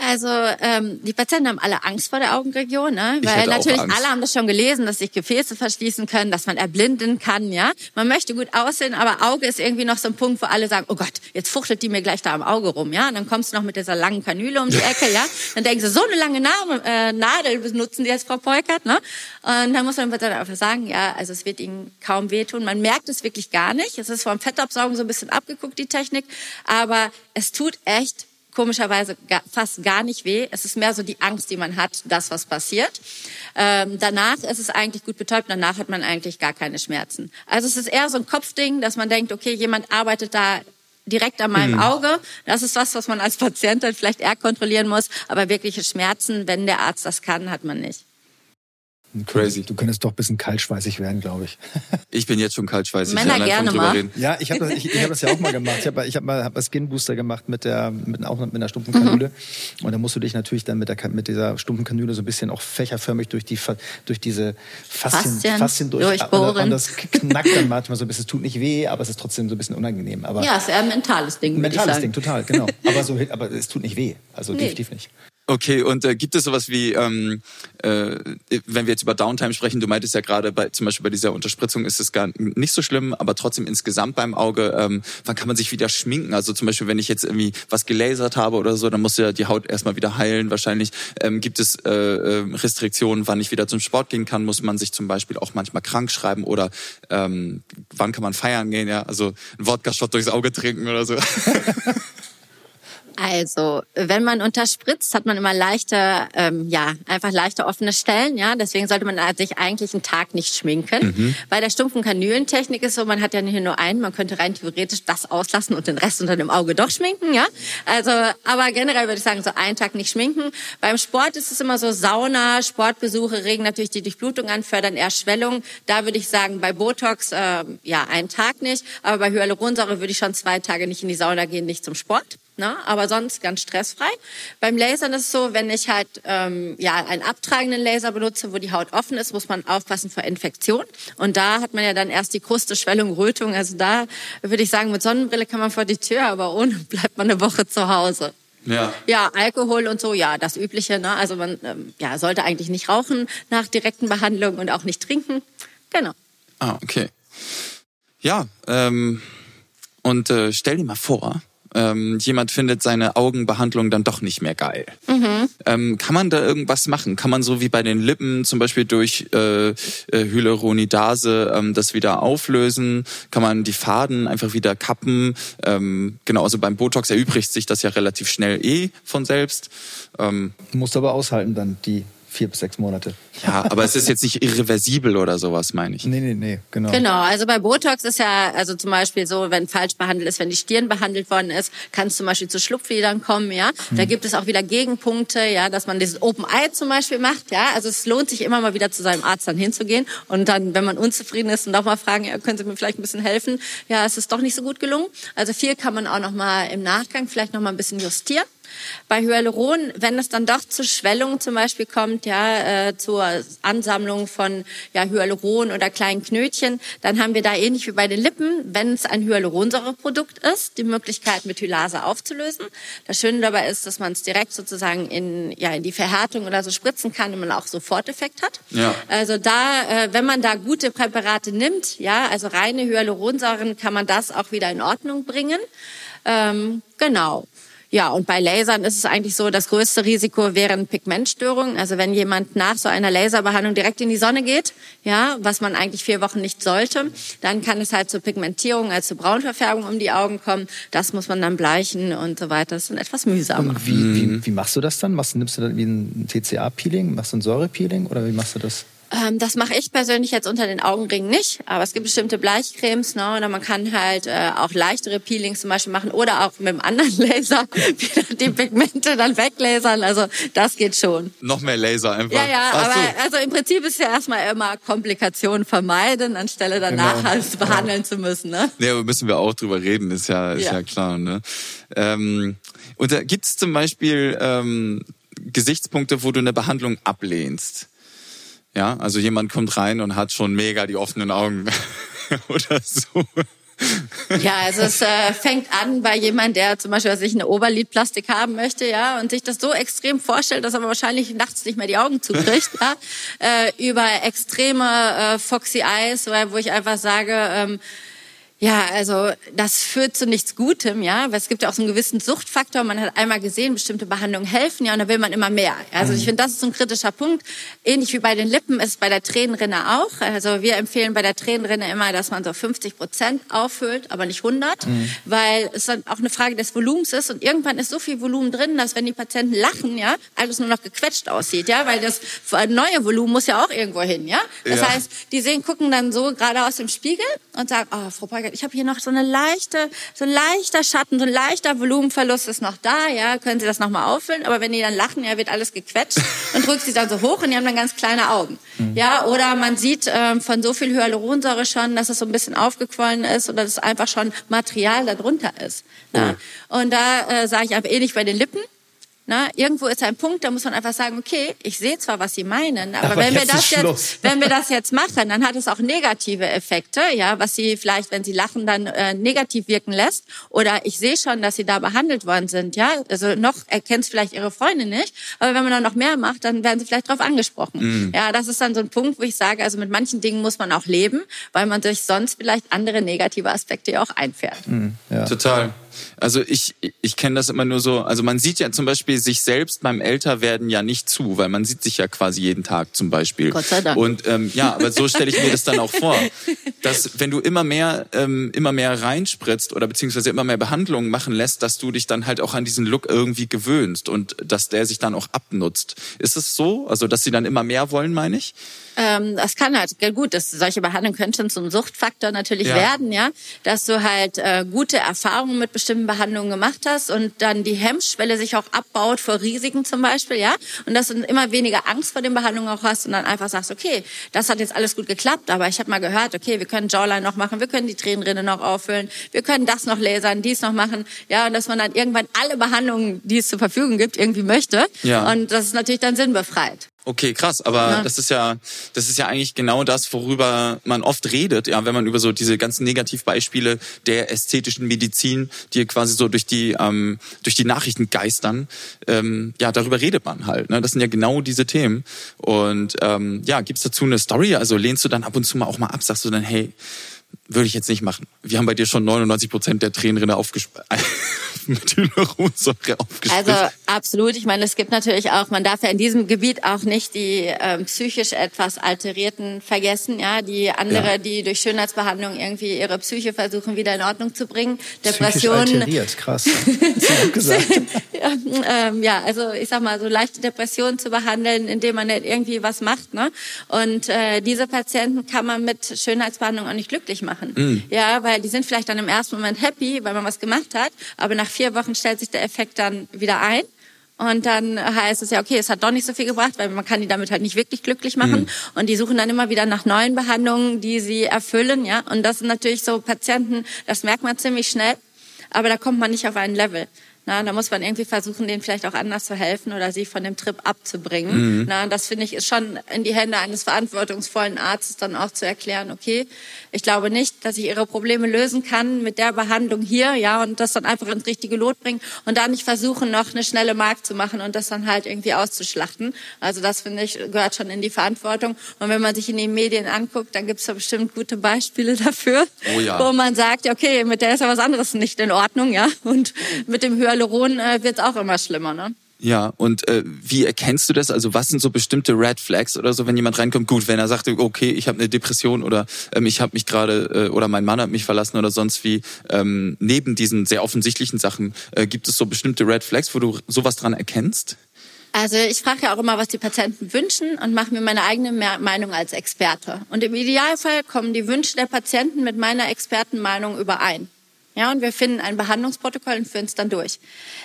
Also ähm, die Patienten haben alle Angst vor der Augenregion, ne? Weil natürlich alle haben das schon gelesen, dass sich Gefäße verschließen können, dass man erblinden kann, ja. Man möchte gut aussehen, aber Auge ist irgendwie noch so ein Punkt, wo alle sagen, oh Gott, jetzt fuchtelt die mir gleich da am Auge rum, ja. Und dann kommst du noch mit dieser langen Kanüle um die Ecke, ja. Dann denken sie, so eine lange Nadel, äh, Nadel benutzen die jetzt Frau Peukert, ne? Und dann muss man dann einfach sagen, ja, also es wird ihnen kaum wehtun. Man merkt es wirklich gar nicht. Es ist vom Fettabsaugen so ein bisschen abgeguckt, die Technik, aber es tut echt komischerweise fast gar nicht weh. Es ist mehr so die Angst, die man hat, das, was passiert. Ähm, danach ist es eigentlich gut betäubt, danach hat man eigentlich gar keine Schmerzen. Also es ist eher so ein Kopfding, dass man denkt, okay, jemand arbeitet da direkt an meinem Auge. Das ist was, was man als Patient dann vielleicht eher kontrollieren muss. Aber wirkliche Schmerzen, wenn der Arzt das kann, hat man nicht. Crazy. Du könntest doch ein bisschen kaltschweißig werden, glaube ich. [LAUGHS] Ich bin jetzt schon kaltschweißig. Männer gerne mal. reden. Ja, ich habe das, ich, ich hab das ja auch mal gemacht. Ich habe ich hab mal hab mal Skin Booster gemacht mit der mit, auch mit einer stumpfen Kanüle. Und da musst du dich natürlich dann mit, der, mit dieser stumpfen Kanüle so ein bisschen auch fächerförmig durch die durch diese Faszien, Faszien Faszien durch, durchbohren. Und das knackt dann manchmal so ein bisschen. Es tut nicht weh, aber es ist trotzdem so ein bisschen unangenehm. Aber Ja, ist eher ein mentales Ding, mentales sagen. Ding, total, genau. Aber so, [LAUGHS] aber es tut nicht weh. Also Nee. definitiv nicht. Okay, und äh, gibt es sowas wie, ähm, äh, wenn wir jetzt über Downtime sprechen, du meintest ja gerade, bei, zum Beispiel bei dieser Unterspritzung ist es gar nicht so schlimm, aber trotzdem insgesamt beim Auge, ähm, wann kann man sich wieder schminken? Also zum Beispiel, wenn ich jetzt irgendwie was gelasert habe oder so, dann muss ja die Haut erstmal wieder heilen wahrscheinlich. Ähm, gibt es äh, äh, Restriktionen, wann ich wieder zum Sport gehen kann? Muss man sich zum Beispiel auch manchmal krank schreiben oder ähm, wann kann man feiern gehen? Ja, also ein Wodka-Shot durchs Auge trinken oder so. [LAUGHS] Also, wenn man unterspritzt, hat man immer leichte, ähm, ja, einfach leichte offene Stellen, ja. Deswegen sollte man sich eigentlich einen Tag nicht schminken. Bei der stumpfen Kanülentechnik ist so, man hat ja hier nur einen, man könnte rein theoretisch das auslassen und den Rest unter dem Auge doch schminken, ja. Also, aber generell würde ich sagen, so einen Tag nicht schminken. Beim Sport ist es immer so, Sauna, Sportbesuche regen natürlich die Durchblutung an, fördern eher Schwellung. Da würde ich sagen, bei Botox, ähm, ja, einen Tag nicht. Aber bei Hyaluronsäure würde ich schon zwei Tage nicht in die Sauna gehen, nicht zum Sport. Ne? Aber sonst ganz stressfrei. Beim Lasern ist es so, wenn ich halt ähm, ja einen abtragenden Laser benutze, wo die Haut offen ist, muss man aufpassen vor Infektion. Und da hat man ja dann erst die Kruste, Schwellung, Rötung. Also da würde ich sagen, mit Sonnenbrille kann man vor die Tür, aber ohne [LAUGHS] bleibt man eine Woche zu Hause. ja. Ja, Alkohol und so, ja, das Übliche. Ne? Also man ähm, ja, sollte eigentlich nicht rauchen nach direkten Behandlungen und auch nicht trinken. Genau. Ah, okay. Ja, ähm, und äh, stell dir mal vor, ähm, jemand findet seine Augenbehandlung dann doch nicht mehr geil. Ähm, kann man da irgendwas machen? Kann man so wie bei den Lippen zum Beispiel durch äh, äh, Hyaluronidase ähm, das wieder auflösen? Kann man die Faden einfach wieder kappen? Ähm, genau, also beim Botox erübrigt sich das ja relativ schnell eh von selbst. Ähm, Du musst aber aushalten dann die vier bis sechs Monate. ja, aber es ist jetzt nicht irreversibel oder sowas, meine ich. Nee, nee, nee, genau. Genau, also bei Botox ist ja, also zum Beispiel so, wenn falsch behandelt ist, wenn die Stirn behandelt worden ist, kann es zum Beispiel zu Schlupflidern kommen, ja. Da gibt es auch wieder Gegenpunkte, ja, dass man dieses Open Eye zum Beispiel macht, ja. Also es lohnt sich immer mal wieder zu seinem Arzt dann hinzugehen und dann, wenn man unzufrieden ist und auch mal fragen, ja, können Sie mir vielleicht ein bisschen helfen? Ja, es ist doch nicht so gut gelungen. Also viel kann man auch noch mal im Nachgang vielleicht noch mal ein bisschen justieren. Bei Hyaluron, wenn es dann doch zu Schwellungen zum Beispiel kommt, ja, äh, zur Ansammlung von ja, Hyaluron oder kleinen Knötchen, dann haben wir da ähnlich wie bei den Lippen, wenn es ein Hyaluronsäureprodukt ist, die Möglichkeit mit Hylase aufzulösen. Das Schöne dabei ist, dass man es direkt sozusagen in, ja, in die Verhärtung oder so spritzen kann und man auch Soforteffekt hat. Ja. Also da, äh, wenn man da gute Präparate nimmt, ja, also reine Hyaluronsäuren, kann man das auch wieder in Ordnung bringen. Ähm, genau. Ja, und bei Lasern ist es eigentlich so, das größte Risiko wären Pigmentstörungen. Also wenn jemand nach so einer Laserbehandlung direkt in die Sonne geht, ja, was man eigentlich vier Wochen nicht sollte, dann kann es halt zur Pigmentierung, also zur Braunverfärbung um die Augen kommen. Das muss man dann bleichen und so weiter. Das ist dann etwas mühsamer. Und wie, wie, wie machst du das dann? Machst, nimmst du dann wie ein TCA-Peeling? Machst du ein Säurepeeling oder wie machst du das? Ähm, das mache ich persönlich jetzt unter den Augenringen nicht, aber es gibt bestimmte Bleichcremes, ne, oder man kann halt äh, auch leichtere Peelings zum Beispiel machen oder auch mit einem anderen [LAUGHS] Laser wieder die Pigmente dann weglasern. Also das geht schon. Noch mehr Laser einfach. Ja, ja, Ach aber so. also im Prinzip ist ja erstmal immer Komplikationen vermeiden, anstelle danach Genau. alles behandeln zu müssen. Ne? Nee, aber müssen wir auch drüber reden, ist ja, ist ja. Ja. klar. Ne? Ähm, und da gibt's zum Beispiel ähm, Gesichtspunkte, wo du eine Behandlung ablehnst. Ja, also jemand kommt rein und hat schon mega die offenen Augen [LAUGHS] oder so. Ja, also es äh, fängt an bei jemand, der zum Beispiel sich eine Oberlidplastik haben möchte, ja, und sich das so extrem vorstellt, dass er wahrscheinlich nachts nicht mehr die Augen zukriegt, ja, [LAUGHS] äh, über extreme äh, Foxy Eyes, wo ich einfach sage, ähm, ja, also das führt zu nichts Gutem, ja, weil es gibt ja auch so einen gewissen Suchtfaktor. Man hat einmal gesehen, bestimmte Behandlungen helfen, ja, und da will man immer mehr. Also ich mhm. finde, das ist so ein kritischer Punkt. Ähnlich wie bei den Lippen ist es bei der Tränenrinne auch. Also wir empfehlen bei der Tränenrinne immer, dass man so 50 Prozent auffüllt, aber nicht 100, mhm. weil es dann auch eine Frage des Volumens ist und irgendwann ist so viel Volumen drin, dass wenn die Patienten lachen, ja, alles nur noch gequetscht aussieht, ja, weil das neue Volumen muss ja auch irgendwo hin, ja. Das ja. heißt, die sehen, gucken dann so gerade aus dem Spiegel und sagen, oh, Frau Polger, ich habe hier noch so eine leichte, so ein leichter Schatten, so ein leichter Volumenverlust ist noch da, ja, können Sie das nochmal auffüllen, aber wenn die dann lachen, ja, wird alles gequetscht [LAUGHS] und drückt sie dann so hoch und die haben dann ganz kleine Augen. Mhm. Ja, oder man sieht ähm, von so viel Hyaluronsäure schon, dass es so ein bisschen aufgequollen ist oder dass es einfach schon Material darunter ist. Ja. Oh. Und da äh, sage ich einfach ähnlich bei den Lippen. Na, irgendwo ist ein Punkt, da muss man einfach sagen, okay, ich sehe zwar, was Sie meinen, aber, aber wenn wir das jetzt, [LAUGHS] wenn wir das jetzt machen, dann hat es auch negative Effekte, ja, was Sie vielleicht, wenn Sie lachen, dann äh, negativ wirken lässt. Oder ich sehe schon, dass Sie da behandelt worden sind, ja. Also noch erkennt vielleicht Ihre Freundin nicht, aber wenn man dann noch mehr macht, dann werden Sie vielleicht darauf angesprochen. Mhm. Ja, das ist dann so ein Punkt, wo ich sage, also mit manchen Dingen muss man auch leben, weil man sich sonst vielleicht andere negative Aspekte ja auch einfährt. Mhm, ja. Total. Also ich, ich kenne das immer nur so, also man sieht ja zum Beispiel sich selbst beim Älterwerden ja nicht zu, weil man sieht sich ja quasi jeden Tag zum Beispiel. Gott sei Dank. Und ähm, ja, aber so stelle ich mir das dann auch vor, [LAUGHS] dass wenn du immer mehr, ähm, immer mehr reinspritzt oder beziehungsweise immer mehr Behandlungen machen lässt, dass du dich dann halt auch an diesen Look irgendwie gewöhnst und dass der sich dann auch abnutzt. Ist es so? Also dass sie dann immer mehr wollen, meine ich? Ähm, das kann halt, gut, dass solche Behandlungen schon zum Suchtfaktor natürlich ja. werden, ja, dass du halt äh, gute Erfahrungen mit bestimmten Behandlungen gemacht hast und dann die Hemmschwelle sich auch abbaut vor Risiken zum Beispiel, ja, und dass du immer weniger Angst vor den Behandlungen auch hast und dann einfach sagst, okay, das hat jetzt alles gut geklappt, aber ich habe mal gehört, okay, wir können Jawline noch machen, wir können die Tränenrinne noch auffüllen, wir können das noch lasern, dies noch machen, ja, und dass man dann irgendwann alle Behandlungen, die es zur Verfügung gibt, irgendwie möchte ja. und das ist natürlich dann sinnbefreit. Okay, krass, aber ja. das ist ja, das ist ja eigentlich genau das, worüber man oft redet, ja, wenn man über so diese ganzen Negativbeispiele der ästhetischen Medizin, die quasi so durch die ähm, durch die Nachrichten geistern, ähm, ja, darüber redet man halt. Ne? Das sind ja genau diese Themen. Und ähm, ja, gibt's dazu eine Story? Also lehnst du dann ab und zu mal auch mal ab, sagst du dann, hey, würde ich jetzt nicht machen. Wir haben bei dir schon 99 Prozent der Tränenrinne aufgesperrt. [LAUGHS] Methylrunsäure aufgespritzt. Also absolut. Ich meine, es gibt natürlich auch, man darf ja in diesem Gebiet auch nicht die ähm, psychisch etwas Alterierten vergessen, ja, die andere, ja. die durch Schönheitsbehandlung irgendwie ihre Psyche versuchen wieder in Ordnung zu bringen. Depressionen. Alteriert, krass. [LAUGHS] gesagt. ja, ähm, ja, also ich sag mal, so leichte Depressionen zu behandeln, indem man nicht irgendwie was macht, ne? Und äh, diese Patienten kann man mit Schönheitsbehandlung auch nicht glücklich machen. Mm. Ja, weil die sind vielleicht dann im ersten Moment happy, weil man was gemacht hat, aber nach vier Wochen stellt sich der Effekt dann wieder ein. Und dann heißt es ja, okay, es hat doch nicht so viel gebracht, weil man kann die damit halt nicht wirklich glücklich machen. Mhm. Und die suchen dann immer wieder nach neuen Behandlungen, die sie erfüllen, ja. Und das sind natürlich so Patienten, das merkt man ziemlich schnell. Aber da kommt man nicht auf ein Level. Na, da muss man irgendwie versuchen, denen vielleicht auch anders zu helfen oder sie von dem Trip abzubringen. Mhm. Na, das finde ich ist schon in die Hände eines verantwortungsvollen Arztes dann auch zu erklären, okay, ich glaube nicht, dass ich ihre Probleme lösen kann mit der Behandlung hier, ja, und das dann einfach ins richtige Lot bringen und dann nicht versuchen, noch eine schnelle Markt zu machen und das dann halt irgendwie auszuschlachten. Also das finde ich gehört schon in die Verantwortung. Und wenn man sich in den Medien anguckt, dann gibt es da bestimmt gute Beispiele dafür, oh ja. wo man sagt, okay, mit der ist ja was anderes nicht in Ordnung, ja, und mit dem höheren Hyaluron äh, wird es auch immer schlimmer, ne? Ja, und äh, wie erkennst du das? Also was sind so bestimmte Red Flags oder so, wenn jemand reinkommt? Gut, wenn er sagt, okay, ich habe eine Depression oder ähm, ich habe mich gerade äh, oder mein Mann hat mich verlassen oder sonst wie. Ähm, neben diesen sehr offensichtlichen Sachen äh, gibt es so bestimmte Red Flags, wo du sowas dran erkennst? Also ich frage ja auch immer, was die Patienten wünschen und mache mir meine eigene Meinung als Experte. Und im Idealfall kommen die Wünsche der Patienten mit meiner Expertenmeinung überein. Ja, und wir finden ein Behandlungsprotokoll und führen es dann durch.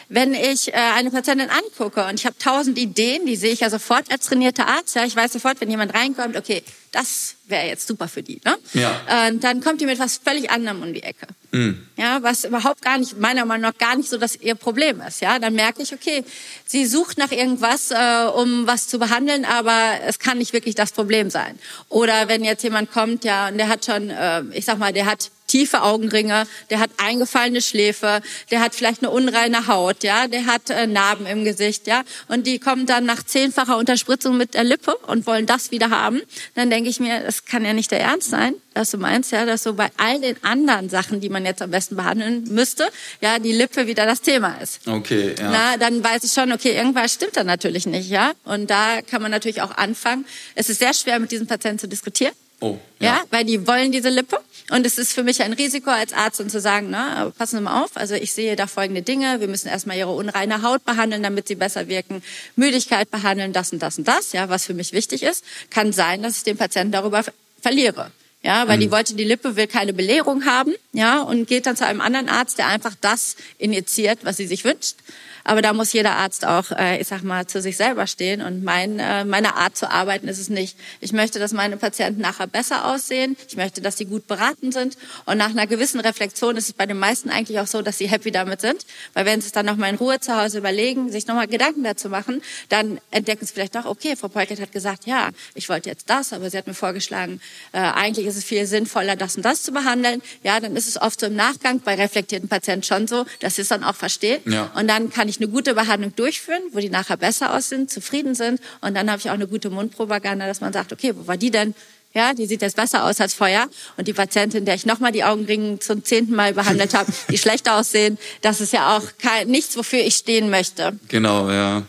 Wenn ich äh, eine Patientin angucke und ich habe tausend Ideen, die sehe ich ja sofort als trainierter Arzt. Ja, ich weiß sofort, wenn jemand reinkommt, okay, das wäre jetzt super für die. Ne? Ja. Äh, dann kommt die mit was völlig anderem um die Ecke. Mhm. Ja, was überhaupt gar nicht, meiner Meinung nach gar nicht so, dass ihr Problem ist. Ja, dann merke ich, okay, sie sucht nach irgendwas, äh, um was zu behandeln, aber es kann nicht wirklich das Problem sein. Oder wenn jetzt jemand kommt, ja, und der hat schon, äh, ich sag mal, der hat tiefe Augenringe, der hat eingefallene Schläfe, der hat vielleicht eine unreine Haut, ja, der hat äh, Narben im Gesicht, ja, und die kommen dann nach zehnfacher Unterspritzung mit der Lippe und wollen das wieder haben. Dann denke ich mir, das kann ja nicht der Ernst sein, dass du meinst, ja, dass so bei all den anderen Sachen, die man jetzt am besten behandeln müsste, ja, die Lippe wieder das Thema ist. Okay, ja. Na, dann weiß ich schon, okay, irgendwas stimmt da natürlich nicht, ja. Und da kann man natürlich auch anfangen. Es ist sehr schwer, mit diesen Patienten zu diskutieren. Oh, Ja. ja. weil die wollen diese Lippe. Und es ist für mich ein Risiko als Arzt, um zu sagen, na, passen Sie mal auf. Also ich sehe da folgende Dinge. Wir müssen erstmal Ihre unreine Haut behandeln, damit sie besser wirken. Müdigkeit behandeln, das und das und das, ja, was für mich wichtig ist. Kann sein, dass ich den Patienten darüber ver- verliere. Ja, weil die wollte die Lippe, will keine Belehrung haben, ja, und geht dann zu einem anderen Arzt, der einfach das injiziert, was sie sich wünscht. Aber da muss jeder Arzt auch, äh, ich sag mal, zu sich selber stehen. Und mein, äh, meine Art zu arbeiten ist es nicht. Ich möchte, dass meine Patienten nachher besser aussehen. Ich möchte, dass sie gut beraten sind. Und nach einer gewissen Reflexion ist es bei den meisten eigentlich auch so, dass sie happy damit sind. Weil wenn sie es dann nochmal in Ruhe zu Hause überlegen, sich nochmal Gedanken dazu machen, dann entdecken sie vielleicht doch, okay, Frau Polkert hat gesagt, ja, ich wollte jetzt das, aber sie hat mir vorgeschlagen, äh, eigentlich ist es viel sinnvoller, das und das zu behandeln. Ja, dann ist es oft so im Nachgang bei reflektierten Patienten schon so, dass sie es dann auch verstehen. Ja. Und dann kann ich eine gute Behandlung durchführen, wo die nachher besser aussehen, zufrieden sind. Und dann habe ich auch eine gute Mundpropaganda, dass man sagt, okay, wo war die denn? Ja, die sieht jetzt besser aus als vorher. Und die Patientin, der ich nochmal die Augenringe zum zehnten Mal behandelt habe, [LAUGHS] die schlechter aussehen, das ist ja auch kein, nichts, wofür ich stehen möchte. Genau, ja.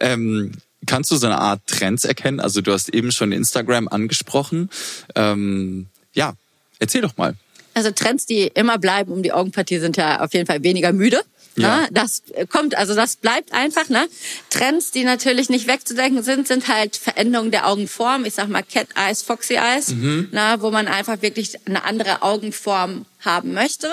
Ähm, kannst du so eine Art Trends erkennen? Also du hast eben schon Instagram angesprochen. Ähm, ja, erzähl doch mal. Also Trends, die immer bleiben um die Augenpartie, sind ja auf jeden Fall weniger müde. Ja. Ne? Das kommt, also das bleibt einfach. Ne? Trends, die natürlich nicht wegzudenken sind, sind halt Veränderungen der Augenform. Ich sag mal Cat Eyes, Foxy Eyes, ne? wo man einfach wirklich eine andere Augenform haben möchte.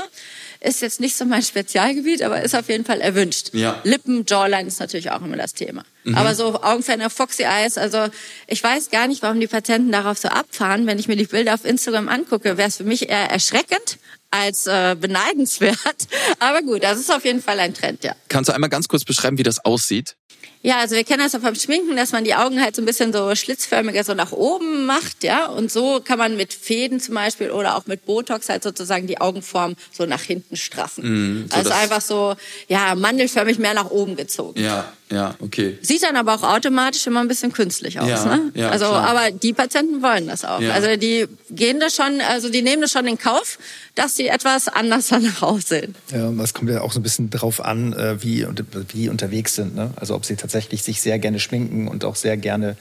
Ist jetzt nicht so mein Spezialgebiet, aber ist auf jeden Fall erwünscht. Ja. Lippen, Jawline ist natürlich auch immer das Thema. Aber so Augenferne, Foxy Eyes, also ich weiß gar nicht, warum die Patienten darauf so abfahren. Wenn ich mir die Bilder auf Instagram angucke, wäre es für mich eher erschreckend als äh, beneidenswert. [LAUGHS] Aber gut, das ist auf jeden Fall ein Trend, ja. Kannst du einmal ganz kurz beschreiben, wie das aussieht? Ja, also wir kennen das auch beim Schminken, dass man die Augen halt so ein bisschen so schlitzförmiger so nach oben macht, ja. Und so kann man mit Fäden zum Beispiel oder auch mit Botox halt sozusagen die Augenform so nach hinten straffen. so also einfach so, ja, mandelförmig mehr nach oben gezogen. Ja, ja, okay. Sieht dann aber auch automatisch immer ein bisschen künstlich aus, Ja, ne? ja, also, klar. aber die Patienten wollen das auch. Ja. Also die gehen da schon, also die nehmen das schon in Kauf, dass sie etwas anders [LAUGHS] danach aussehen. Ja, es kommt ja auch so ein bisschen drauf an, äh, wie, und- wie die unterwegs sind. Ne? Also ob sie tatsächlich sich sehr gerne schminken und auch sehr gerne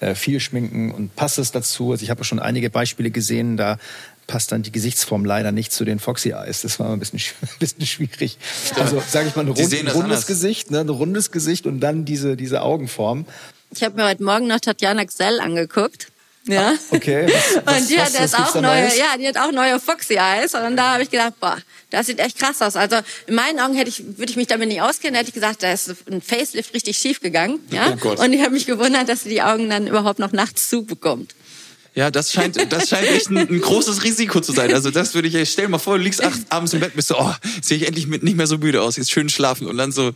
äh, viel schminken und passt es dazu. Also ich habe schon einige Beispiele gesehen, da passt dann die Gesichtsform leider nicht zu den Foxy Eyes. Das war ein bisschen, [LAUGHS] ein bisschen schwierig. Also sage ich mal, ein rund, rundes anders. Gesicht, ne? ein rundes Gesicht und dann diese, diese Augenform. Ich habe mir heute Morgen noch Tatjana Xell angeguckt. Ja. Okay, was- [LAUGHS] was- und die was- hat jetzt auch neue, Neues? ja, die hat auch neue Foxy Eyes. Und da habe ich gedacht, boah, das sieht echt krass aus. Also in meinen Augen hätte ich, würde ich mich damit nicht auskennen, hätte ich gesagt, da ist ein Facelift richtig schief gegangen. Ja? Oh Gott. Und ich habe mich gewundert, dass sie die Augen dann überhaupt noch nachts zubekommt. Ja, das scheint, das scheint echt ein, ein großes Risiko zu sein. Also das würde ich, stell dir mal vor, du liegst acht, abends im Bett, bist so, oh, sehe ich endlich mit, nicht mehr so müde aus, jetzt schön schlafen und dann so,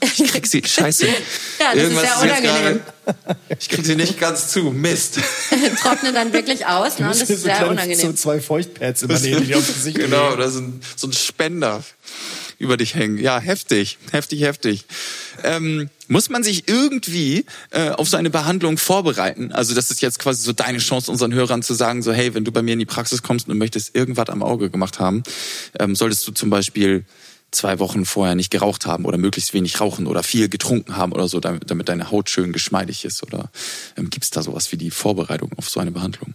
ich krieg sie, scheiße. [LAUGHS] Ja, das ist sehr jetzt unangenehm. gerade- ich krieg sie nicht ganz zu, Mist. [LAUGHS] Trocknet dann wirklich aus. Ne? Und das ist so, sehr kleine, so unangenehm. zwei Feuchtpads [LAUGHS] immer nehmen, die aufs Gesicht Genau, oder so ein, so ein Spender über dich hängen. Ja, heftig, heftig, heftig. Ähm, muss man sich irgendwie äh, auf so eine Behandlung vorbereiten? Also das ist jetzt quasi so deine Chance, unseren Hörern zu sagen, so hey, wenn du bei mir in die Praxis kommst und möchtest irgendwas am Auge gemacht haben, ähm, solltest du zum Beispiel zwei Wochen vorher nicht geraucht haben oder möglichst wenig rauchen oder viel getrunken haben oder so, damit, damit deine Haut schön geschmeidig ist? Oder ähm, gibt es da sowas wie die Vorbereitung auf so eine Behandlung?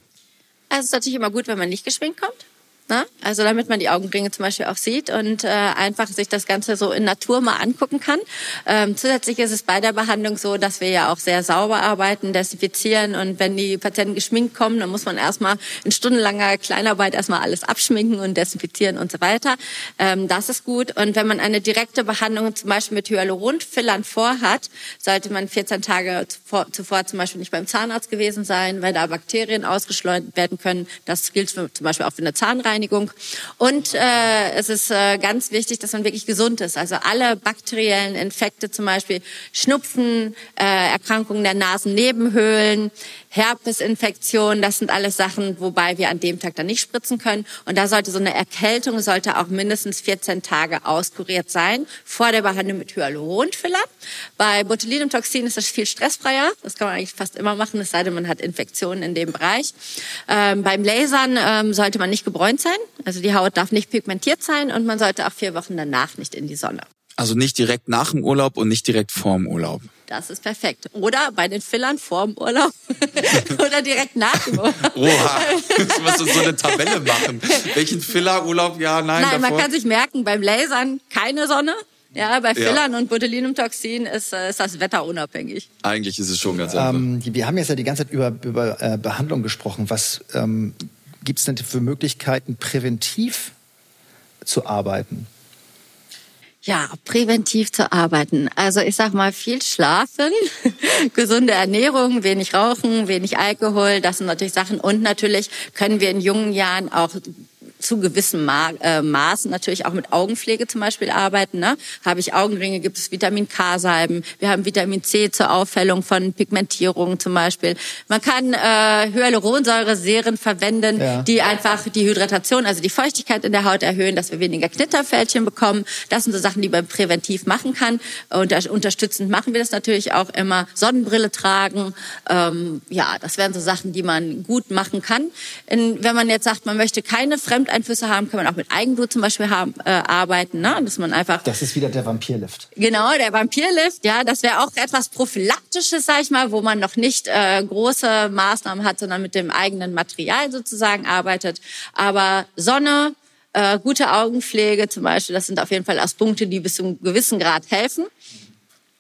Also es ist natürlich immer gut, wenn man nicht geschminkt kommt. Ne? Also damit man die Augenringe zum Beispiel auch sieht und äh, einfach sich das Ganze so in Natur mal angucken kann. Ähm, zusätzlich ist es bei der Behandlung so, dass wir ja auch sehr sauber arbeiten, desinfizieren und wenn die Patienten geschminkt kommen, dann muss man erstmal in stundenlanger Kleinarbeit erstmal alles abschminken und desinfizieren und so weiter. Ähm, das ist gut. Und wenn man eine direkte Behandlung zum Beispiel mit Hyaluronfillern vorhat, sollte man 14 Tage zuvor, zuvor zum Beispiel nicht beim Zahnarzt gewesen sein, weil da Bakterien ausgeschleudert werden können. Das gilt für, zum Beispiel auch für eine Zahnreinigung. Zahnreinigung. Und äh, es ist äh, ganz wichtig, dass man wirklich gesund ist. Also alle bakteriellen Infekte, zum Beispiel Schnupfen, äh, Erkrankungen der Nasennebenhöhlen, Herpesinfektionen, das sind alles Sachen, wobei wir an dem Tag dann nicht spritzen können. Und da sollte so eine Erkältung sollte auch mindestens 14 Tage auskuriert sein vor der Behandlung mit Hyaluronfiller. Bei Botulinumtoxin ist das viel stressfreier. Das kann man eigentlich fast immer machen, es sei denn, man hat Infektionen in dem Bereich. Ähm, beim Lasern ähm, sollte man nicht gebräunt sein. Also die Haut darf nicht pigmentiert sein und man sollte auch vier Wochen danach nicht in die Sonne. Also nicht direkt nach dem Urlaub und nicht direkt vorm Urlaub. Das ist perfekt. Oder bei den Fillern vorm Urlaub [LAUGHS] oder direkt nach dem Urlaub. Oha, du musst uns so eine Tabelle machen. Welchen Filler-Urlaub? Ja, nein, Nein, davor? man kann sich merken, beim Lasern keine Sonne. Ja, bei Fillern und Botulinumtoxin ist, äh, ist das Wetter unabhängig. Eigentlich ist es schon ganz einfach. Ähm, wir haben jetzt ja die ganze Zeit über, über äh, Behandlung gesprochen. Was ähm, gibt es denn für Möglichkeiten, präventiv zu arbeiten? Ja, präventiv zu arbeiten. Also ich sag mal viel schlafen, [LAUGHS] gesunde Ernährung, wenig rauchen, wenig Alkohol, das sind natürlich Sachen. Und natürlich können wir in jungen Jahren auch zu gewissen Ma äh, Maßen natürlich auch mit Augenpflege zum Beispiel arbeiten. Ne? Habe ich Augenringe, gibt es Vitamin K-Salben. Wir haben Vitamin C zur Aufhellung von Pigmentierungen zum Beispiel. Man kann äh, Hyaluronsäure-Serien verwenden, Ja. die einfach die Hydratation, also die Feuchtigkeit in der Haut erhöhen, dass wir weniger Knitterfältchen bekommen. Das sind so Sachen, die man präventiv machen kann. Und unterstützend machen wir das natürlich auch immer. Sonnenbrille tragen. Ähm, ja, das wären so Sachen, die man gut machen kann. In, wenn man jetzt sagt, man möchte keine Fremdeinflüsse haben, kann man auch mit Eigenblut zum Beispiel haben, äh, arbeiten. Ne? Dass man einfach Das ist wieder der Vampirlift. Genau, der Vampirlift, ja, das wäre auch etwas prophylaktisches, sag ich mal, wo man noch nicht äh, große Maßnahmen hat, sondern mit dem eigenen Material sozusagen arbeitet. Aber Sonne, äh, gute Augenpflege zum Beispiel, das sind auf jeden Fall Punkte, die bis zu einem gewissen Grad helfen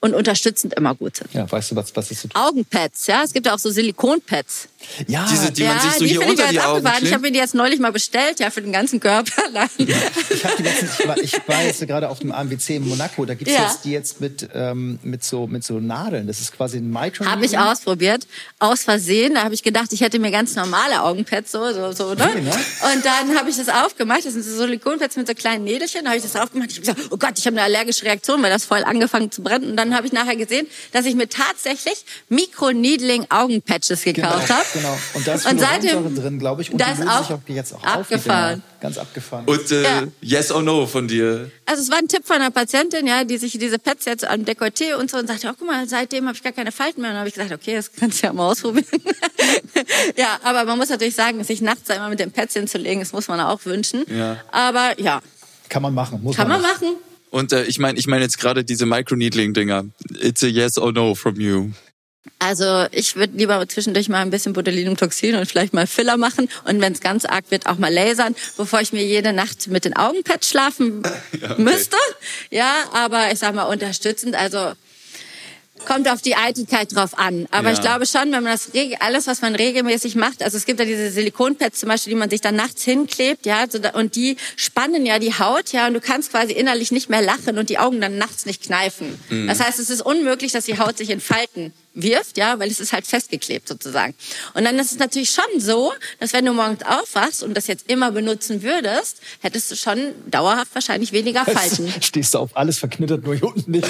und unterstützend immer gut sind. Ja, weißt du, was, was ist so Augenpads, ja, es gibt ja auch so Silikonpads. Ja, Diese, die man sich so die hier unter ich die Augen abgefahren. Ich habe mir die jetzt neulich mal bestellt, ja, für den ganzen Körper. [LAUGHS] ich, hab die letztens, ich, war, ich war jetzt gerade auf dem AMWC in Monaco, da gibt's Ja. jetzt die jetzt mit, ähm, mit, so, mit so Nadeln. Das ist quasi ein Micro. Habe ich ausprobiert, aus Versehen. Da habe ich gedacht, ich hätte mir ganz normale Augenpads so, so, so, ne? Okay, ne? Und dann habe ich das aufgemacht. Das sind so Silikonpads mit so kleinen Nädelchen. Da habe ich das aufgemacht. Ich habe gesagt, oh Gott, ich habe eine allergische Reaktion, weil das voll angefangen zu brennen. Und dann habe ich nachher gesehen, dass ich mir tatsächlich Micro-Needling Augenpatches gekauft Genau, habe. genau. Und da ist Und seitdem- drin, glaube ich. Und da die ist lösen auch jetzt auch abgefahren. auf. Ganz abgefahren. Und äh, Ja. Yes or No von dir. Also es war ein Tipp von einer Patientin, ja, die sich diese Pads jetzt am Dekolleté und so und sagte, oh, guck mal, seitdem habe ich gar keine Falten mehr. Und dann habe ich gesagt, okay, das kannst du ja mal ausprobieren. [LAUGHS] ja, aber man muss natürlich sagen, sich nachts immer mit dem Pads hinzulegen, das muss man auch wünschen. Ja. Aber ja, Kann man machen. Muss kann man nicht. machen. Und äh, ich meine, ich meine jetzt gerade diese Microneedling-Dinger. It's a yes or no from you. Also ich würde lieber zwischendurch mal ein bisschen Botulinumtoxin und vielleicht mal Filler machen und wenn es ganz arg wird, auch mal lasern, bevor ich mir jede Nacht mit den Augenpads schlafen [LAUGHS] Ja, okay. müsste. Ja, aber ich sag mal unterstützend, also kommt auf die Eitelkeit drauf an. Aber Ja. ich glaube schon, wenn man das alles, was man regelmäßig macht, also es gibt ja diese Silikonpads zum Beispiel, die man sich dann nachts hinklebt, ja, und die spannen ja die Haut, ja, und du kannst quasi innerlich nicht mehr lachen und die Augen dann nachts nicht kneifen. Mhm. Das heißt, es ist unmöglich, dass die Haut sich in Falten wirft, ja, weil es ist halt festgeklebt sozusagen. Und dann ist es natürlich schon so, dass wenn du morgens aufwachst und das jetzt immer benutzen würdest, hättest du schon dauerhaft wahrscheinlich weniger Falten. [LAUGHS] Stehst du auf alles verknittert, nur hier unten nicht.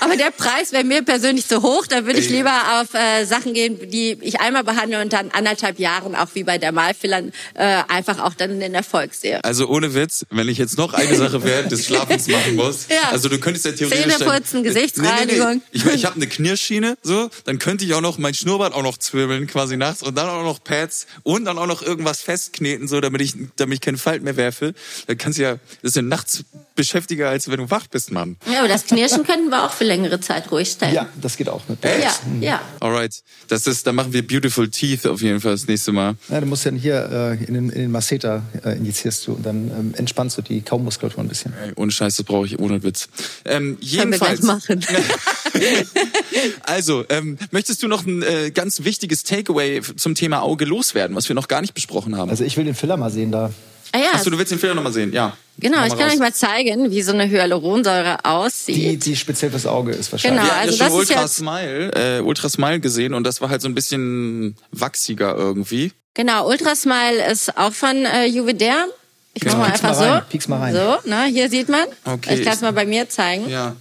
Aber der Preis wäre mir persönlich zu hoch. Da würde ich Ey. lieber auf äh, Sachen gehen, die ich einmal behandle und dann anderthalb Jahren auch wie bei Dermalfillern äh, einfach auch dann den Erfolg sehe. Also ohne Witz, wenn ich jetzt noch eine Sache während des Schlafens [LAUGHS] machen muss. Ja. Also du könntest ja theoretisch... Zähne putzen, Gesichtsreinigung. Ich, mein, ich habe eine Knirschschiene, so, dann könnte ich auch noch mein Schnurrbart auch noch zwirbeln quasi nachts und dann auch noch Pads und dann auch noch irgendwas festkneten, so damit ich, damit ich keinen Falt mehr werfe. Dann kannst du ja, das ist ja nachts beschäftiger, als wenn du wach bist, Mann. Ja, aber das Knirschen könnten wir auch für längere Zeit ruhig stellen. Ja, das geht auch mit. ja, ja. Alright, das ist, dann machen wir Beautiful Teeth auf jeden Fall das nächste Mal. Ja, du musst dann hier äh, in den, in den Masseter äh, injizierst du und dann ähm, entspannst du die Kaumuskulatur ein bisschen. Ey, ohne Scheiß, das brauche ich ohne Witz. Ähm, Können wir gleich jedenfalls, machen. [LAUGHS] also, ähm, möchtest du noch ein äh, ganz wichtiges Takeaway zum Thema Auge loswerden, was wir noch gar nicht besprochen haben? Also ich will den Filler mal sehen da. Ah ja, Achso, du willst den Fehler nochmal sehen? Ja. genau. Ich kann raus. euch mal zeigen, wie so eine Hyaluronsäure Die, aussieht. die speziell fürs Auge ist wahrscheinlich. Genau. Also ja schon das ist Ultra Smile, äh, Ultra Smile gesehen und das war halt so ein bisschen wachsiger irgendwie. Genau, Ultrasmile ist auch von äh, Juvederm. Ich mach mal Piek's einfach mal rein, so. piek's mal rein. So, ne, hier sieht man. Okay, ich kann es ist- mal bei mir zeigen. Ja.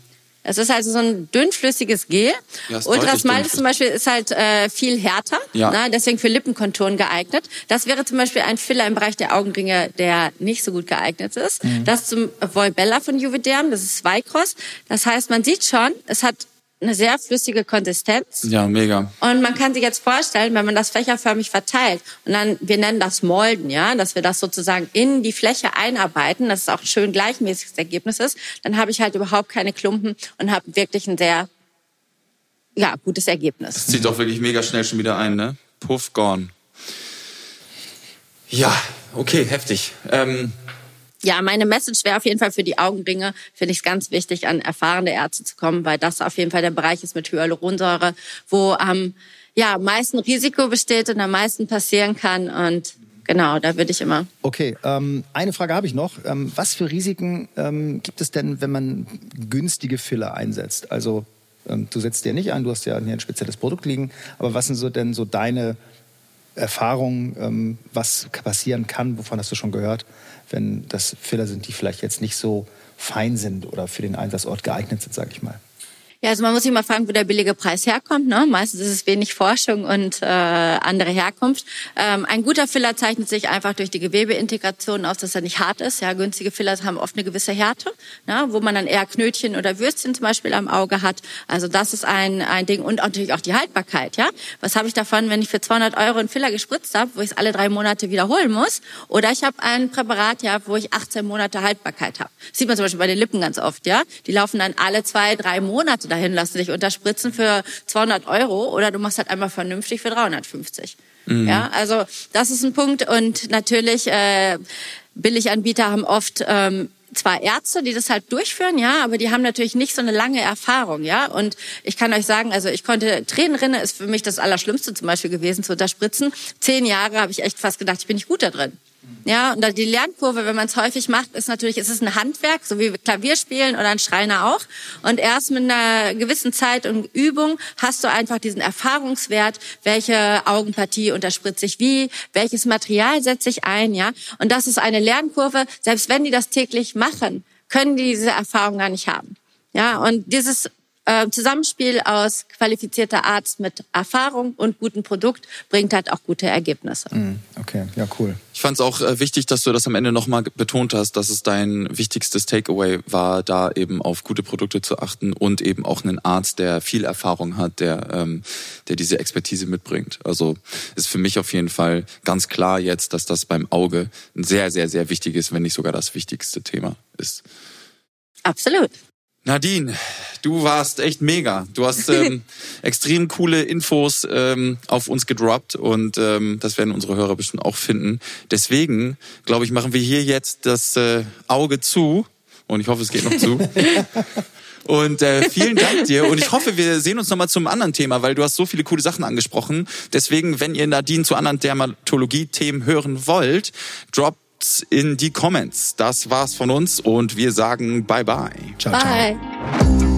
Es ist also so ein dünnflüssiges Gel. Ja, ist Ultras deutlich Mild zum Beispiel ist halt äh, viel härter, Ja. ne, deswegen für Lippenkonturen geeignet. Das wäre zum Beispiel ein Filler im Bereich der Augenringe, der nicht so gut geeignet ist. Mhm. Das zum Volbella von Juvederm, das ist Wycross. Das heißt, man sieht schon, es hat eine sehr flüssige Konsistenz. Ja, mega. Und man kann sich jetzt vorstellen, wenn man das fächerförmig verteilt und dann, wir nennen das Molden, ja, dass wir das sozusagen in die Fläche einarbeiten, dass es auch schön gleichmäßiges Ergebnis ist, dann habe ich halt überhaupt keine Klumpen und habe wirklich ein sehr, ja, gutes Ergebnis. Das zieht doch wirklich mega schnell schon wieder ein, ne? Puff, gone. Ja, okay, heftig. Ähm, Ja, meine Message wäre auf jeden Fall für die Augenringe, finde ich es ganz wichtig, an erfahrene Ärzte zu kommen, weil das auf jeden Fall der Bereich ist mit Hyaluronsäure, wo am ja, meisten Risiko besteht und am meisten passieren kann. Und genau, da würde ich immer Okay, ähm, eine Frage habe ich noch. Ähm, was für Risiken ähm, gibt es denn, wenn man günstige Filler einsetzt? Also ähm, du setzt dir nicht ein, du hast ja hier ein spezielles Produkt liegen, aber was sind so denn so deine Erfahrungen, ähm, was passieren kann, wovon hast du schon gehört, wenn das Filler sind, die vielleicht jetzt nicht so fein sind oder für den Einsatzort geeignet sind, sage ich mal? Ja, also man muss sich mal fragen, wo der billige Preis herkommt. Ne? Meistens ist es wenig Forschung und äh, andere Herkunft. Ähm, ein guter Filler zeichnet sich einfach durch die Gewebeintegration aus, dass er nicht hart ist. Ja, günstige Filler haben oft eine gewisse Härte, ne? wo man dann eher Knötchen oder Würstchen zum Beispiel am Auge hat. Also das ist ein, ein Ding und natürlich auch die Haltbarkeit. Ja, was habe ich davon, wenn ich für 200 Euro einen Filler gespritzt habe, wo ich es alle drei Monate wiederholen muss? Oder ich habe ein Präparat, ja, wo ich 18 Monate Haltbarkeit habe. Sieht man zum Beispiel bei den Lippen ganz oft. Ja, die laufen dann alle zwei, drei Monate dahin, lassen sich unterspritzen für 200 Euro oder du machst halt einmal vernünftig für 350. Ja, also das ist ein Punkt und natürlich äh, Billiganbieter haben oft ähm, zwar Ärzte, die das halt durchführen, ja, aber die haben natürlich nicht so eine lange Erfahrung, ja. Und ich kann euch sagen, also ich konnte Tränenrinne ist für mich das Allerschlimmste zum Beispiel gewesen zu unterspritzen. Zehn Jahre habe ich echt fast gedacht, ich bin nicht gut da drin. Ja, und die Lernkurve, wenn man es häufig macht, ist natürlich, ist es ein Handwerk, so wie Klavier spielen oder ein Schreiner auch. Und erst mit einer gewissen Zeit und Übung hast du einfach diesen Erfahrungswert, welche Augenpartie unterspritze ich wie, welches Material setze ich ein, ja. Und das ist eine Lernkurve. Selbst wenn die das täglich machen, können die diese Erfahrung gar nicht haben. Ja, und dieses äh, Zusammenspiel aus qualifizierter Arzt mit Erfahrung und gutem Produkt bringt halt auch gute Ergebnisse. Okay, ja, cool. Ich fand es auch äh, wichtig, dass du das am Ende nochmal betont hast, dass es dein wichtigstes Takeaway war, da eben auf gute Produkte zu achten und eben auch einen Arzt, der viel Erfahrung hat, der, ähm, der diese Expertise mitbringt. Also ist für mich auf jeden Fall ganz klar jetzt, dass das beim Auge ein sehr, sehr, sehr wichtiges, wenn nicht sogar das wichtigste Thema ist. Absolut. Nadine, du warst echt mega. Du hast ähm, [LAUGHS] extrem coole Infos ähm, auf uns gedroppt und ähm, das werden unsere Hörer bestimmt auch finden. Deswegen, glaube ich, machen wir hier jetzt das äh, Auge zu und ich hoffe, es geht noch zu. [LAUGHS] Und äh, vielen Dank dir. Und ich hoffe, wir sehen uns nochmal zum anderen Thema, weil du hast so viele coole Sachen angesprochen. Deswegen, wenn ihr Nadine zu anderen Dermatologie-Themen hören wollt, droppt in die Comments. Das war's von uns und wir sagen bye bye. Ciao, ciao. Bye.